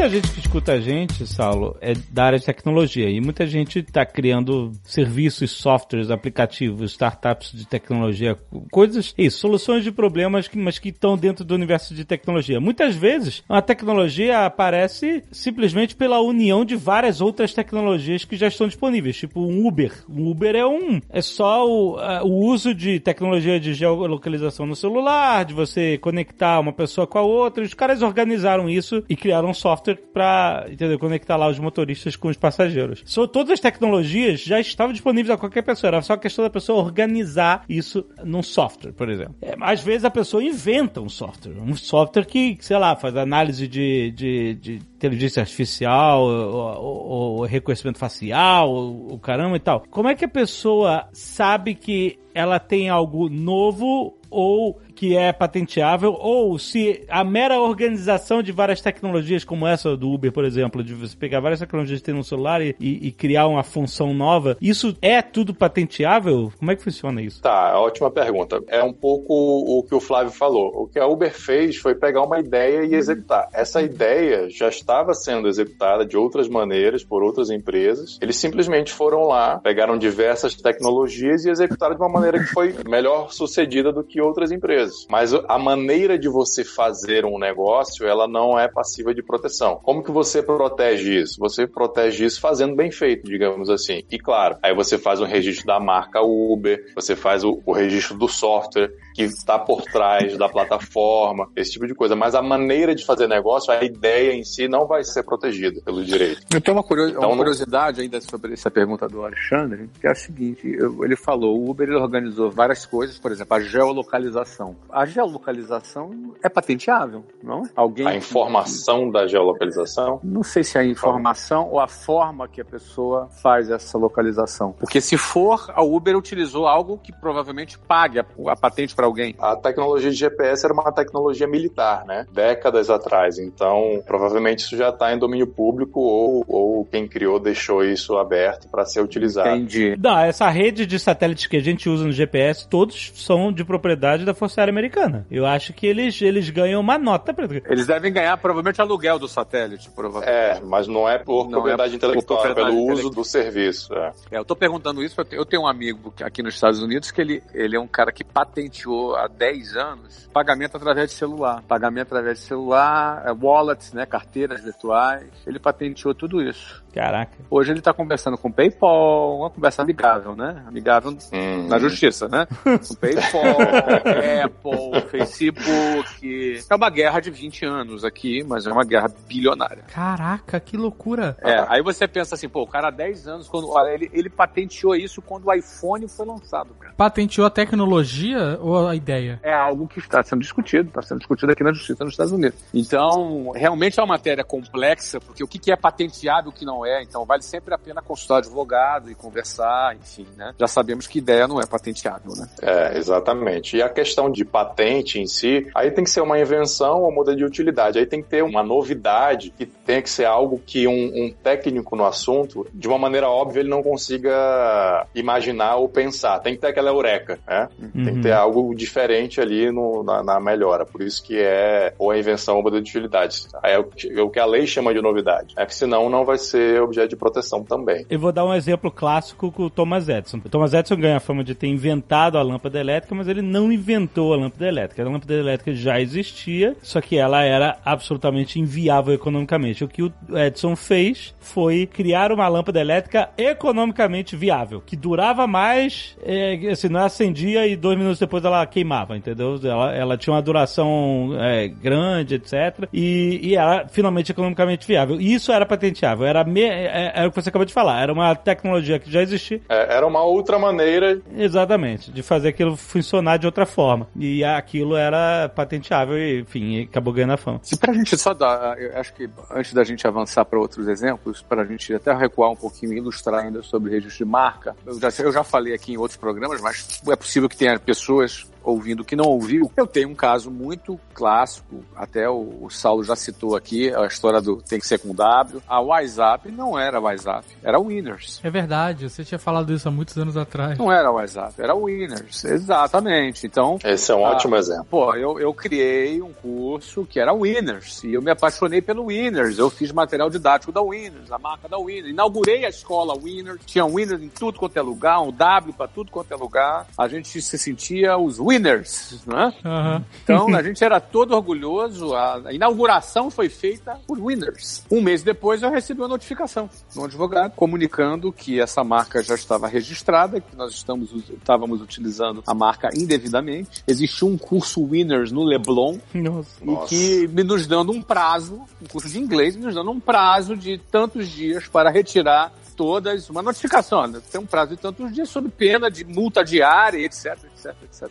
Muita gente que escuta a gente, Saulo, é da área de tecnologia e muita gente está criando serviços, softwares, aplicativos, startups de tecnologia, coisas, isso, soluções de problemas, que, mas que estão dentro do universo de tecnologia. Muitas vezes a tecnologia aparece simplesmente pela união de várias outras tecnologias que já estão disponíveis, tipo um Uber. Um Uber é um, é só o, o uso de tecnologia de geolocalização no celular, de você conectar uma pessoa com a outra. Os caras organizaram isso e criaram um software software para conectar lá os motoristas com os passageiros. So, todas as tecnologias já estavam disponíveis a qualquer pessoa, era só questão da pessoa organizar isso num software, por exemplo. É, às vezes a pessoa inventa um software, um software que, sei lá, faz análise de, de, de inteligência artificial, o reconhecimento facial, o caramba e tal. Como é que a pessoa sabe que ela tem algo novo ou que é patenteável, ou se a mera organização de várias tecnologias, como essa do Uber, por exemplo, de você pegar várias tecnologias que tem no celular e, e, criar uma função nova, isso é tudo patenteável? Como é que funciona isso? Tá, ótima pergunta. É um pouco o que o Flávio falou. O que a Uber fez foi pegar uma ideia e executar. Essa ideia já estava sendo executada de outras maneiras por outras empresas. Eles simplesmente foram lá, pegaram diversas tecnologias e executaram de uma maneira que foi melhor sucedida do que outras empresas coisas. Mas a maneira de você fazer um negócio, ela não é passiva de proteção. Como que você protege isso? Você protege isso fazendo bem feito, digamos assim. E claro, aí você faz um registro da marca Uber, você faz o, o registro do software que está por trás da plataforma, esse tipo de coisa. Mas a maneira de fazer negócio, a ideia em si não vai ser protegida pelo direito. Eu tenho uma, curios, então, uma curiosidade ainda sobre essa pergunta do Alexandre, que é a seguinte, ele falou, o Uber ele organizou várias coisas, por exemplo, a geolocalização a geolocalização é patenteável, não é? Alguém a informação da geolocalização? Não sei se é a informação ou a forma que a pessoa faz essa localização. Porque se for, a Uber utilizou algo que provavelmente pague a, a patente para alguém. A tecnologia de GPS era uma tecnologia militar, né? Décadas atrás. Então, provavelmente isso já está em domínio público ou, ou quem criou deixou isso aberto para ser utilizado. Entendi. Não, essa rede de satélites que a gente usa no GPS, todos são de propriedade da Força Aérea Americana. Eu acho que eles, eles ganham uma nota. Pra... Eles devem ganhar provavelmente aluguel do satélite, provavelmente. É, mas não é por não é propriedade é intelectual, por propriedade pelo uso do serviço. É. é. eu tô perguntando isso, eu tenho um amigo aqui nos Estados Unidos que ele, ele é um cara que patenteou há 10 anos pagamento através de celular. Pagamento através de celular, é, wallets, né, carteiras virtuais. Ele patenteou tudo isso. Caraca. Hoje ele tá conversando com o PayPal, uma conversa amigável, né? Amigável hum. na justiça, né? Com PayPal, Apple, Facebook. É uma guerra de 20 anos aqui, mas é uma guerra bilionária. Caraca, que loucura. É, aí você pensa assim, pô, o cara há 10 anos, quando, olha, ele, ele patenteou isso quando o iPhone foi lançado, cara. Patenteou a tecnologia ou a ideia? É algo que está sendo discutido, está sendo discutido aqui na justiça nos Estados Unidos. Então, realmente é uma matéria complexa, porque o que é patenteável e o que não não é. Então vale sempre a pena consultar advogado e conversar, enfim, né? Já sabemos que ideia não é patenteável, né? É, exatamente. E a questão de patente em si, aí tem que ser uma invenção ou muda de utilidade. Aí tem que ter uma novidade, que tem que ser algo que um, um técnico no assunto, de uma maneira óbvia, ele não consiga imaginar ou pensar. Tem que ter aquela eureka, né? Uhum. Tem que ter algo diferente ali no, na, na, melhora. Por isso que é ou a invenção ou muda de utilidade. É o, é o que a lei chama de novidade. É que senão não vai ser ser objeto de proteção também. Eu vou dar um exemplo clássico com o Thomas Edison. O Thomas Edison ganha a fama de ter inventado a lâmpada elétrica, mas ele não inventou a lâmpada elétrica. A lâmpada elétrica já existia, só que ela era absolutamente inviável economicamente. O que o Edison fez foi criar uma lâmpada elétrica economicamente viável, que durava mais, é, assim, não acendia e dois minutos depois ela queimava, entendeu? Ela, ela tinha uma duração é, grande, etc. E, e era finalmente economicamente viável. E isso era patenteável, era me, é, é, é, o que você acabou de falar, era uma tecnologia que já existia. É, era uma outra maneira. Exatamente, de fazer aquilo funcionar de outra forma. E aquilo era patenteável e, enfim, acabou ganhando a fama. E pra gente só dar, eu acho que antes da gente avançar para outros exemplos, para a gente até recuar um pouquinho e ilustrar ainda sobre registro de marca, eu já, eu já falei aqui em outros programas, mas é possível que tenha pessoas ouvindo que não ouviu, eu tenho um caso muito clássico, até o, o Saulo já citou aqui, a história do tem que ser com W. A WhatsApp não era WhatsApp, era Winners. É verdade, você tinha falado isso há muitos anos atrás. Não era WhatsApp, era Winners, exatamente. Então. Esse é um ótimo exemplo. Pô, eu, eu criei um curso que era Winners e eu me apaixonei pelo Winners. Eu fiz material didático da Winners, a marca da Winners. Inaugurei a escola Winners, tinha Winners em tudo quanto é lugar, um W para tudo quanto é lugar. A gente se sentia os winners, né? Aham. Então a gente era todo orgulhoso. A inauguração foi feita por winners. Um mês depois eu recebi uma notificação do advogado comunicando que essa marca já estava registrada, que nós estamos, estávamos utilizando a marca indevidamente. Existiu um curso winners no Leblon Nossa. e que me nos dando um prazo, um curso de inglês, me nos dando um prazo de tantos dias para retirar todas, uma notificação, né? tem um prazo de tantos dias sob pena de multa diária, etc, etc, etc.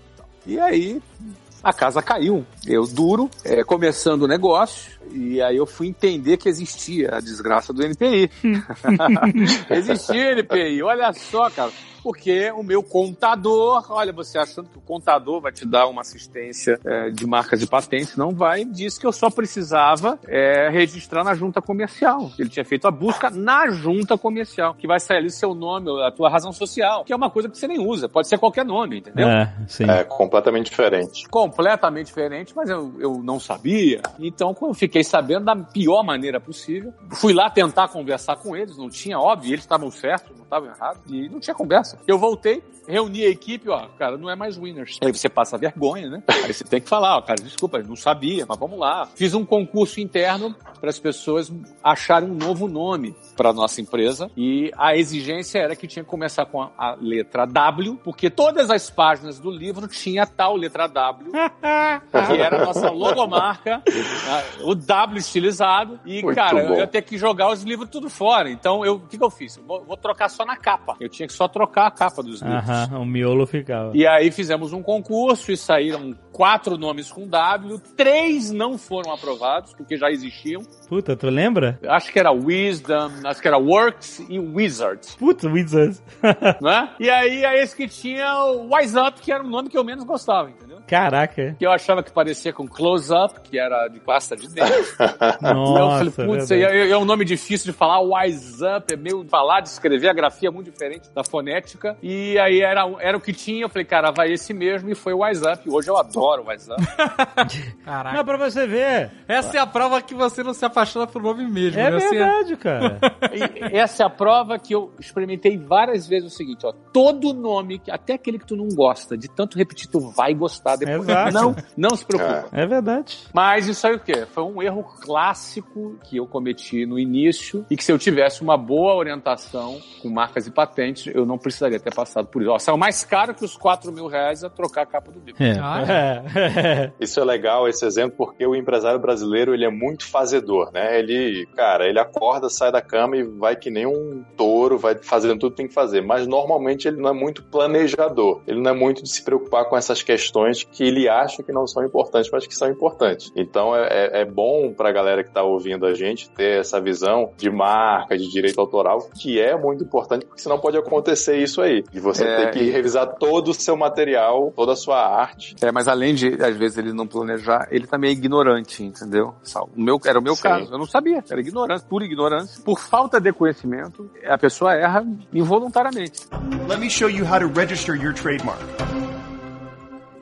e aí a casa caiu. Eu duro, é, começando o negócio, e aí eu fui entender que existia a desgraça do NPI. existia NPI, olha só, cara. Porque o meu contador, olha, você achando que o contador vai te dar uma assistência é, de marcas e patentes, não vai, disse que eu só precisava é, registrar na junta comercial. Ele tinha feito a busca na junta comercial, que vai sair ali seu nome, a tua razão social, que é uma coisa que você nem usa, pode ser qualquer nome, entendeu? É, sim. É completamente diferente. completamente diferente, mas eu, eu não sabia. Então, quando eu fiquei sabendo da pior maneira possível, fui lá tentar conversar com eles, não tinha, óbvio, eles estavam certos, não estavam errados, e não tinha conversa. Eu voltei, reuni a equipe, ó, cara, não é mais winners. Aí você passa vergonha, né? Aí você tem que falar, ó, cara, desculpa, não sabia, mas vamos lá. Fiz um concurso interno para as pessoas acharem um novo nome para nossa empresa e a exigência era que tinha que começar com a, a letra W, porque todas as páginas do livro tinha tal letra W, que era a nossa logomarca, o W estilizado. E, Muito cara, bom. eu ia ter que jogar os livros tudo fora. Então, eu, o que, que eu fiz? Eu Vou, vou trocar só na capa. Eu tinha que só trocar a capa dos livros. Aham, o miolo ficava. E aí fizemos um concurso e saíram quatro nomes com W, três não foram aprovados, porque já existiam. Puta, tu lembra? Acho que era Wisdom, acho que era Works e Wizard, Puta, Wizards. né? E aí é esse que tinha o Wise Up, que era o nome que eu menos gostava, entendeu? Caraca. Que eu achava que parecia com Close Up, que era de pasta de dentro. Nossa, Então eu falei, putz, é, verdade. é um nome difícil de falar, Wise Up, é meio de falar, de escrever, a grafia é muito diferente da fonética. E aí era, era o que tinha, eu falei, cara, vai esse mesmo, e foi o Wise Up. Hoje eu adoro o Wise Up. Caraca. Não, pra você ver. Essa é a prova que você não se apaixona por nome mesmo. É né? Você- verdade, cara. E essa é a prova que eu experimentei várias vezes o seguinte, ó, todo nome, até aquele que tu não gosta, de tanto repetir, tu vai gostar depois. Exato. Não, não se preocupa. É verdade. Mas isso aí o quê? Foi um erro clássico que eu cometi no início e que se eu tivesse uma boa orientação com marcas e patentes, eu não precisaria ter passado por isso. Ó, saiu mais caro que os 4 mil reais a trocar a capa do livro. É. Ah, É. Isso é legal, esse exemplo, porque o empresário brasileiro, ele é muito fazedor, né? Ele, cara, ele acorda, sai da cama e vai que nem um touro, vai fazendo tudo que tem que fazer. Mas normalmente ele não é muito planejador. Ele não é muito de se preocupar com essas questões que ele acha que não são importantes, mas que são importantes. Então é, é- é bom pra galera que tá ouvindo a gente ter essa visão de marca, de direito autoral, que é muito importante, porque senão pode acontecer isso aí. De você É, ter que revisar todo o seu material, toda a sua arte. É, mas além de, às vezes, ele não planejar, ele também é ignorante, entendeu? O meu, era o meu Sim. caso. Eu não sabia. Era ignorância, pura ignorância. Por falta de conhecimento, a pessoa erra involuntariamente. Let me show you how to register your trademark.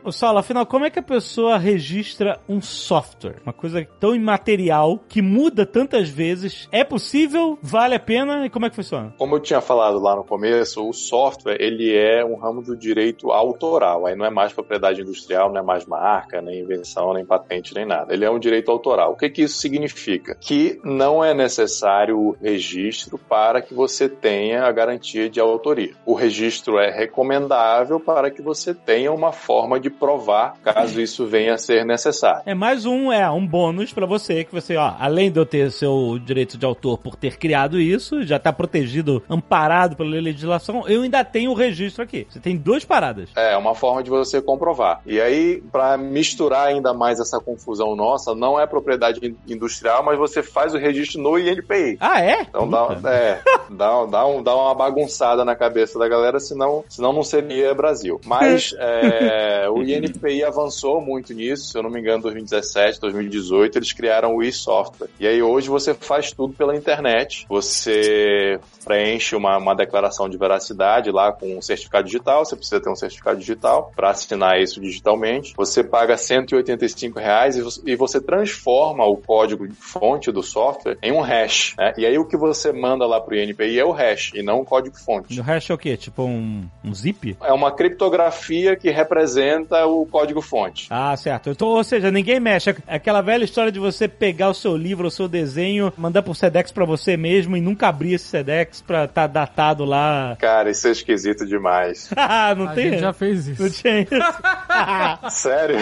Ô, Saulo, afinal, como é que a pessoa registra um software? Uma coisa tão imaterial, que muda tantas vezes. É possível? Vale a pena? E como é que funciona? Como eu tinha falado lá no começo, o software ele é um ramo do direito autoral. Aí não é mais propriedade industrial, não é mais marca, nem invenção, nem patente, nem nada. Ele é um direito autoral. O que, que isso significa? Que não é necessário o registro para que você tenha a garantia de autoria. O registro é recomendável para que você tenha uma forma de provar caso isso venha a ser necessário. É mais um, é, um bônus pra você, que você, ó, além de eu ter seu direito de autor por ter criado isso, já tá protegido, amparado pela legislação, eu ainda tenho o registro aqui. Você tem duas paradas. É uma forma de você comprovar. E aí, para misturar ainda mais essa confusão nossa, não é propriedade in- industrial, mas você faz o registro no INPI. Ah, é? Então dá, é, dá, dá, um, dá uma bagunçada na cabeça da galera, senão, senão não seria Brasil. Mas é, o INPI avançou muito nisso, se eu não me engano, 2017, 2018, eles criaram o e-software. E aí hoje você faz tudo pela internet, você preenche uma, uma declaração de veracidade lá com um certificado digital, você precisa ter um certificado digital para assinar isso digitalmente. Você paga 185 reais e você, e você transforma o código de fonte do software em um hash. né? E aí o que você manda lá pro INPI é o hash e não o código fonte. O hash é o quê? Tipo um, um zip? É uma criptografia que representa apresenta o código-fonte. Ah, certo. Então, ou seja, ninguém mexe. Aquela velha história de você pegar o seu livro, o seu desenho, mandar por Sedex pra você mesmo e nunca abrir esse Sedex pra estar tá datado lá. Cara, isso é esquisito demais. Ah, não A tem? gente já fez isso. Não tinha isso. Sério?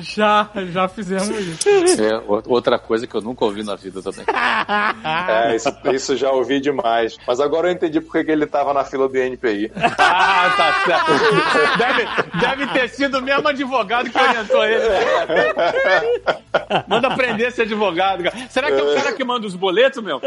Já, já fizemos isso. É, outra coisa que eu nunca ouvi na vida também. É, isso, isso já ouvi demais. Mas agora eu entendi porque que ele tava na fila do INPI. Ah, tá certo. Deve, deve ter sido o mesmo advogado que orientou ele. Manda aprender a ser advogado, cara. Será que é o cara que manda os boletos, meu?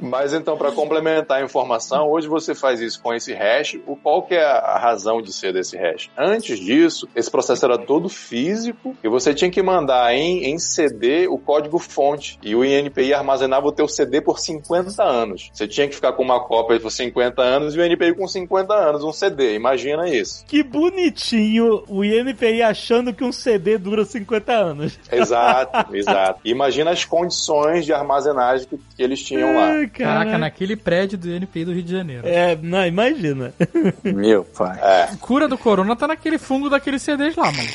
Mas então, para complementar a informação, hoje você faz isso com esse hash. O qual que é a razão de ser desse hash? Antes disso, esse processo era todo físico e você tinha que mandar em, em CD o código fonte e o INPI armazenava o teu CD por 50 anos. Você tinha que ficar com uma cópia por 50 anos e o INPI com 50 anos, um CD. Imagina isso. Que bonitinho o INPI achando que um CD dura 50 anos. Exato, exato. Imagina as condições de armazenagem que, que eles tinham lá. Ai, Caraca, naquele prédio do NPI do Rio de Janeiro. É, não, imagina. Meu pai. É. Cura do corona tá naquele fungo daqueles CDs lá, mano.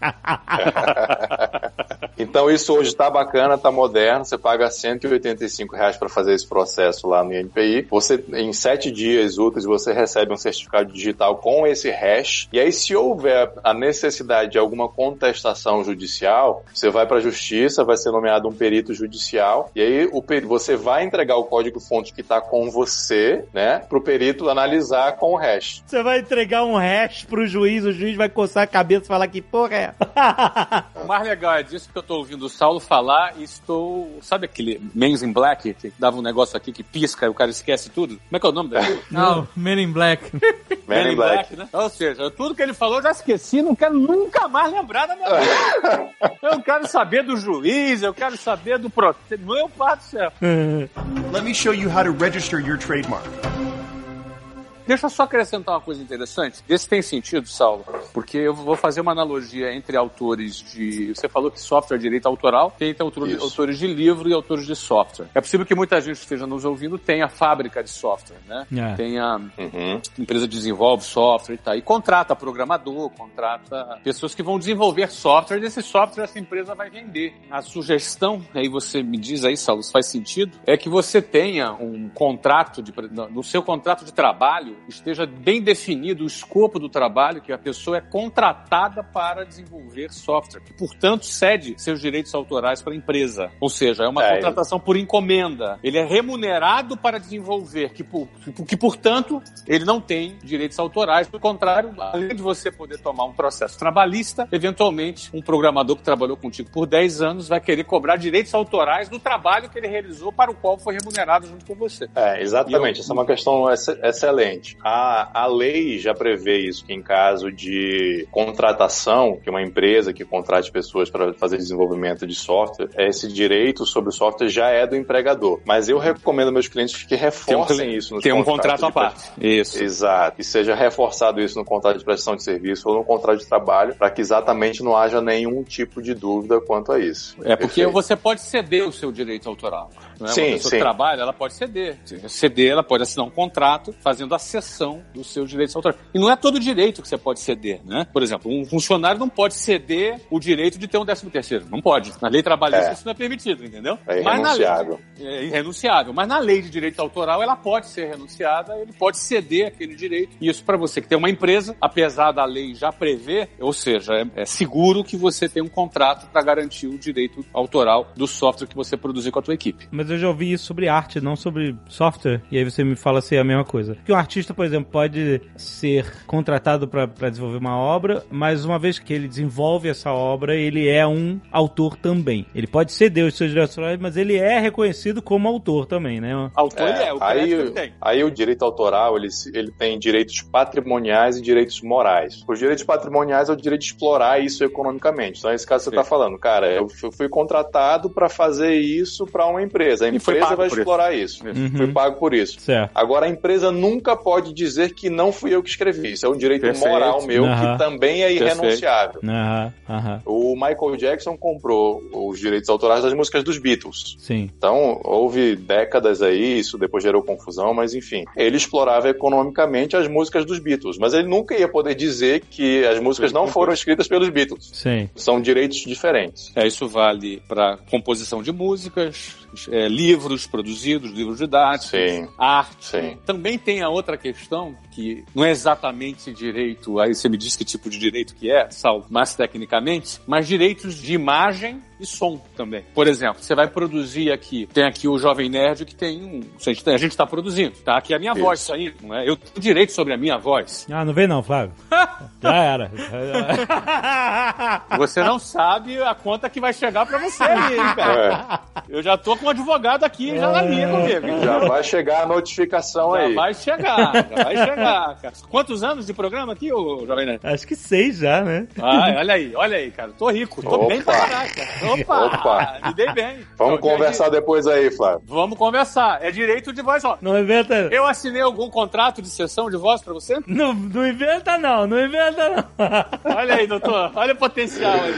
Então isso hoje tá bacana, tá moderno. Você paga 185 reais para fazer esse processo lá no INPI. Você, em sete dias úteis, você recebe um certificado digital com esse hash. E aí, se houver a necessidade de alguma contestação judicial, você vai para a justiça, vai ser nomeado um perito judicial. E aí o peri- você vai entregar o código-fonte que tá com você, né, pro perito analisar com o hash. Você vai entregar um hash pro juiz, o juiz vai coçar a cabeça e falar que porra é. O mais legal é disso que eu tô ouvindo o Saulo falar e estou. Sabe aquele Men's in Black que dava um negócio aqui que pisca e o cara esquece tudo? Como é que é o nome daquilo? Não, Men in Black. Man in Black. né? Ou seja, tudo que ele falou eu já esqueci, não quero nunca mais lembrar da minha vida. eu quero saber do juiz, eu quero saber do processo. Meu pai do céu. Let me show you how to register your trademark. Deixa eu só acrescentar uma coisa interessante. Esse tem sentido, Saulo, porque eu vou fazer uma analogia entre autores de. Você falou que software é direito autoral, tem então, autor- Isso. autores de livro e autores de software. É possível que muita gente que esteja nos ouvindo tenha fábrica de software, né? É. Tenha Uhum. empresa que desenvolve software e tal. E contrata programador, contrata pessoas que vão desenvolver software e esse software essa empresa vai vender. A sugestão, aí você me diz aí, Saulo, se faz sentido, é que você tenha um contrato, de, no seu contrato de trabalho, esteja bem definido o escopo do trabalho, que a pessoa é contratada para desenvolver software, que, portanto, cede seus direitos autorais para a empresa. Ou seja, é uma É, contratação por encomenda. Ele é remunerado para desenvolver, que, que, portanto, ele não tem direitos autorais. Pelo contrário, além de você poder tomar um processo trabalhista, eventualmente, um programador que trabalhou contigo por 10 anos vai querer cobrar direitos autorais do trabalho que ele realizou para o qual foi remunerado junto com você. É, exatamente. Eu- Essa é uma questão ex- excelente. A, a lei já prevê isso, que em caso de contratação, que uma empresa que contrate pessoas para fazer desenvolvimento de software, esse direito sobre o software já é do empregador. Mas eu recomendo aos meus clientes que reforcem isso nos Tem um contrato à parte. Isso. Exato. E seja reforçado isso no contrato de prestação de serviço ou no contrato de trabalho, para que exatamente não haja nenhum tipo de dúvida quanto a isso. É porque Perfeito. você pode ceder o seu direito autoral. Não é? Sim, Uma pessoa sim. que trabalha, ela pode ceder. Ceder, ela pode assinar um contrato fazendo a cessão dos seus direitos autorais. E não é todo direito que você pode ceder, né? Por exemplo, um funcionário não pode ceder o direito de ter um décimo terceiro. Não pode. Na lei trabalhista É. isso não é permitido, entendeu? É Mas na lei- irrenunciável. é irrenunciável. Mas na lei de direito autoral, ela pode ser renunciada, ele pode ceder aquele direito. E isso para você que tem uma empresa, apesar da lei já prever, ou seja, é, é seguro que você tem um contrato para garantir o direito autoral do software que você produzir com a tua equipe. Mas eu já ouvi isso sobre arte, não sobre software. E aí você me fala se é a mesma coisa. Que um artista, por exemplo, pode ser contratado para desenvolver uma obra, mas uma vez que ele desenvolve essa obra, ele é um autor também. Ele pode ceder os seus direitos autorais, mas ele é reconhecido como autor também, né? Autor ele é, o crédito ele aí, tem. aí o direito autoral, ele, ele tem direitos patrimoniais e direitos morais. Os direitos patrimoniais é o direito de explorar isso economicamente. Então, nesse caso você está falando, cara, eu fu- fui contratado para fazer isso para uma empresa. A empresa vai explorar isso. Uhum. Fui pago por isso. Certo. Agora, a empresa nunca pode dizer que não fui eu que escrevi. Isso é um direito Perfeito. moral meu Aham. que também é irrenunciável. Aham, aham. O Michael Jackson comprou os direitos autorais das músicas dos Beatles. Sim. Então, houve décadas aí, isso depois gerou confusão, mas enfim. Ele explorava economicamente as músicas dos Beatles, mas ele nunca ia poder dizer que as músicas não foram escritas pelos Beatles. Sim. São direitos diferentes. É, isso vale para composição de músicas, é, livros produzidos, livros didáticos, Sim. arte. Sim. Também tem a outra questão que não é exatamente direito, aí você me diz que tipo de direito que é, Sal, mais tecnicamente, mas direitos de imagem e som também. Por exemplo, você vai produzir aqui, tem aqui o Jovem Nerd que tem um, a gente- está produzindo, tá aqui a minha Isso. voz saindo, não é? Eu tenho direito sobre a minha voz. Ah, não vem não, Flávio. Já era. Você não sabe a conta que vai chegar pra você aí, hein, cara. Eu já tô com um advogado aqui já na linha comigo. Já vai chegar a notificação Já aí. vai chegar, já vai chegar, cara. Quantos anos de programa aqui, ô Jovem Nerd? Acho que seis já, né? Ah, olha aí, olha aí, cara. Tô rico, tô Opa. bem pra caraca. Opa, Opa. me dei bem. Vamos Então, conversar depois aí, Flávio. Vamos conversar. É direito de voz, ó. Não inventa. Eu assinei algum contrato de sessão de voz pra você? Não, não inventa não, não inventa não. Olha aí, doutor. Olha o potencial aí.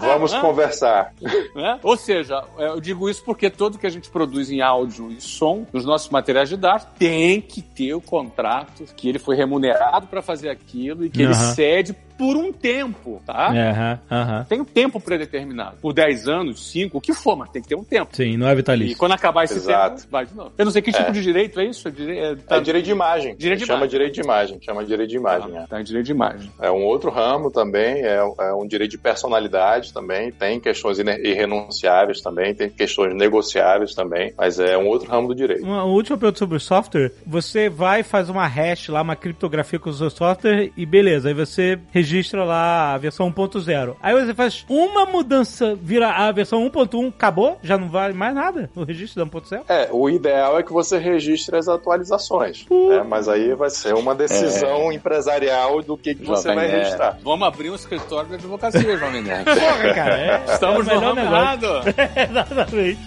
Vamos conversar. né? Ou seja, eu digo isso porque tudo que a gente produz em áudio e som, nos nossos materiais de dar, tem que ter o contrato que ele foi remunerado para fazer aquilo e que ele Aham. cede por um tempo, tá? Aham, aham. Tem um tempo predeterminado. Por 10 anos, 5, o que for, mas tem que ter um tempo. Sim, não é E vitalício. quando acabar esse Exato. tempo, vai de novo. Eu não sei que tipo de direito é isso. É dire... é, tá... É direito de imagem. Direito de chama imagem. direito de imagem. Chama direito de imagem. Ah, é. tá em direito de imagem. É um outro ramo também, é, é um direito de personalidade também, tem questões irrenunciáveis também, tem questões negociáveis também, mas é um outro ramo do direito. Uma última pergunta sobre o software. Você vai, faz uma hash lá, uma criptografia com o seu software e beleza. Aí você registra lá a versão 1.0. Aí você faz uma mudança, vira a versão 1.1, acabou? Já não vale mais nada o registro da 1.0? É, o ideal é que você registre as atualizações, né? mas aí vai ser uma decisão empresarial do que, que você vai Nerd. registrar. Vamos abrir um escritório de advocacia, Jovem Nerd. Porra, cara. É, Estamos é no ramo errado. Exatamente.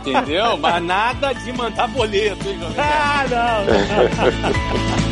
Entendeu? Mas nada de mandar boleto, hein, Jovem Nerd? ah, não.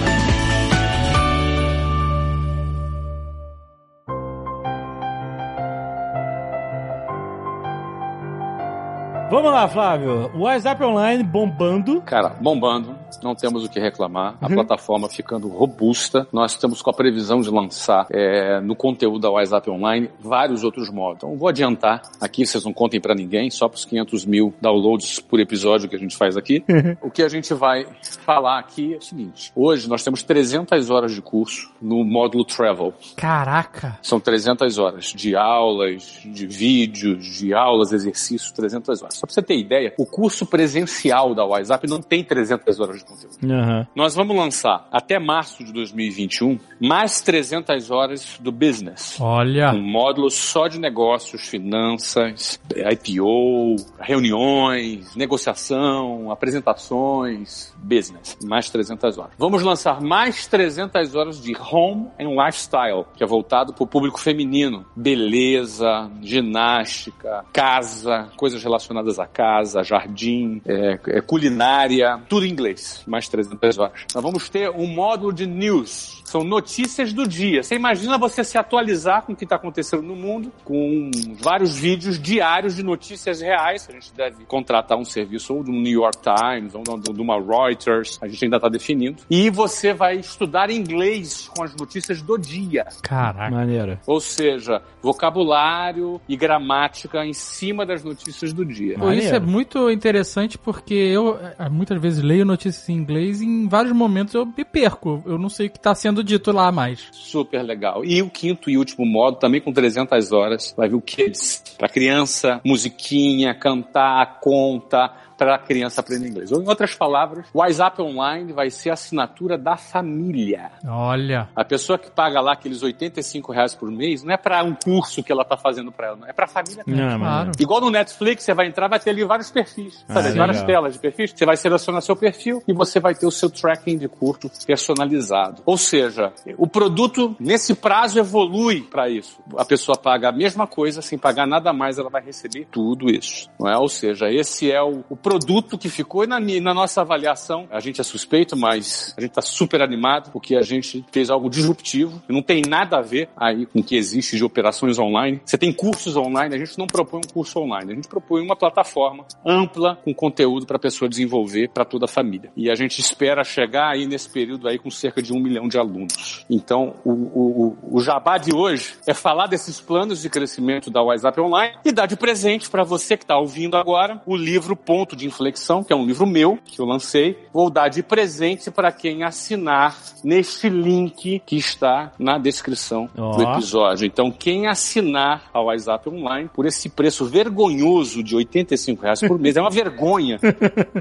Vamos lá, Flávio. O WhatsApp Online bombando. Cara, bombando, não temos o que reclamar. A plataforma ficando robusta. Nós estamos com a previsão de lançar é, no conteúdo da WhatsApp Online vários outros modos. Então, vou adiantar aqui, vocês não contem pra ninguém, só pros 500 mil downloads por episódio que a gente faz aqui. o que a gente vai falar aqui é o seguinte: hoje nós temos 300 horas de curso no módulo Travel. Caraca. São 300 horas de aulas, de vídeos, de aulas, exercícios, 300 horas. Só pra você ter ideia, o curso presencial da WhatsApp não tem 300 horas de conteúdo. Aham. Nós vamos lançar até março de 2021 mais 300 horas do business. Olha. Um módulo só de negócios, finanças, IPO, reuniões, negociação, apresentações, business. Mais 300 horas. Vamos lançar mais 300 horas de home and lifestyle, que é voltado para o público feminino. Beleza, ginástica, casa, coisas relacionadas à casa, jardim, é, é, culinária, tudo em inglês. Mais 300 horas. Nós vamos ter um módulo de news. São notícias do dia. Você imagina você se atualizar com o que está acontecendo no mundo, com vários vídeos diários de notícias reais. A gente deve contratar um serviço ou do New York Times, ou de uma Reuters. A gente ainda está definindo. E você vai estudar inglês com as notícias do dia. Caraca. Maneira. Ou seja, vocabulário e gramática em cima das notícias do dia. Pô, isso é Maneiro. muito interessante porque eu eh, muitas vezes leio notícias em inglês e em vários momentos eu me perco. Eu não sei o que está sendo dito lá mais. Super legal. E o quinto e último modo, também com 300 horas, vai vir o Kids. Pra criança, musiquinha, cantar, conta, para a criança aprender inglês. Ou, em outras palavras, o WhatsApp Online vai ser a assinatura da família. Olha. A pessoa que paga lá aqueles 85 reais por mês não é para um curso que ela tá fazendo para ela, não. é para a família dela. Não, Claro. Igual no Netflix, você vai entrar, vai ter ali vários perfis, Ah, sabe? legal. várias telas de perfis. Você vai selecionar seu perfil e você vai ter o seu tracking de curto personalizado. Ou seja, o produto nesse prazo evolui para isso. A pessoa paga a mesma coisa sem pagar nada mais, ela vai receber tudo isso, não é? Ou seja, esse é o, o produto que ficou e na, na nossa avaliação, a gente é suspeito, mas a gente está super animado porque a gente fez algo disruptivo, não tem nada a ver aí com o que existe de operações online. Você tem cursos online, a gente não propõe um curso online, a gente propõe uma plataforma ampla com conteúdo para a pessoa desenvolver para toda a família. E a gente espera chegar aí nesse período aí com cerca de um milhão de alunos. Então, o, o, o jabá de hoje é falar desses planos de crescimento da WhatsApp Online e dar de presente para você que está ouvindo agora o livro Ponto de Inflexão, que é um livro meu que eu lancei. Vou dar de presente para quem assinar neste link que está na descrição Ó. do episódio. Então, quem assinar a WhatsApp Online por esse preço vergonhoso de 85 reais por mês, é uma vergonha.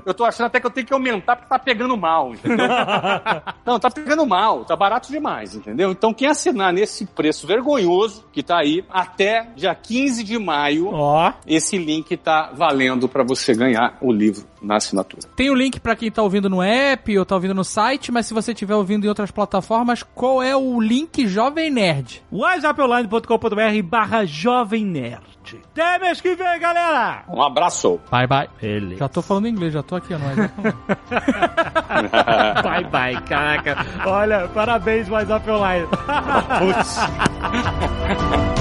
Eu tô achando até que eu tenho que aumentar porque tá pegando mal, entendeu? Não, tá pegando mal, tá barato demais, entendeu? Então, quem assinar nesse preço vergonhoso que tá aí, até dia 15 de maio, Ó. esse link tá valendo para você ganhar o livro na assinatura. Tem o link pra quem tá ouvindo no app ou tá ouvindo no site, mas se você estiver ouvindo em outras plataformas, qual é o link Jovem Nerd? whatsapponline.com.br barra Jovem Nerd. Até mês que vem, galera! Um abraço. Bye bye. Ele. Já tô falando inglês, já tô aqui, não é? Bye, bye, caraca. Olha, parabéns, WhatsApp Online.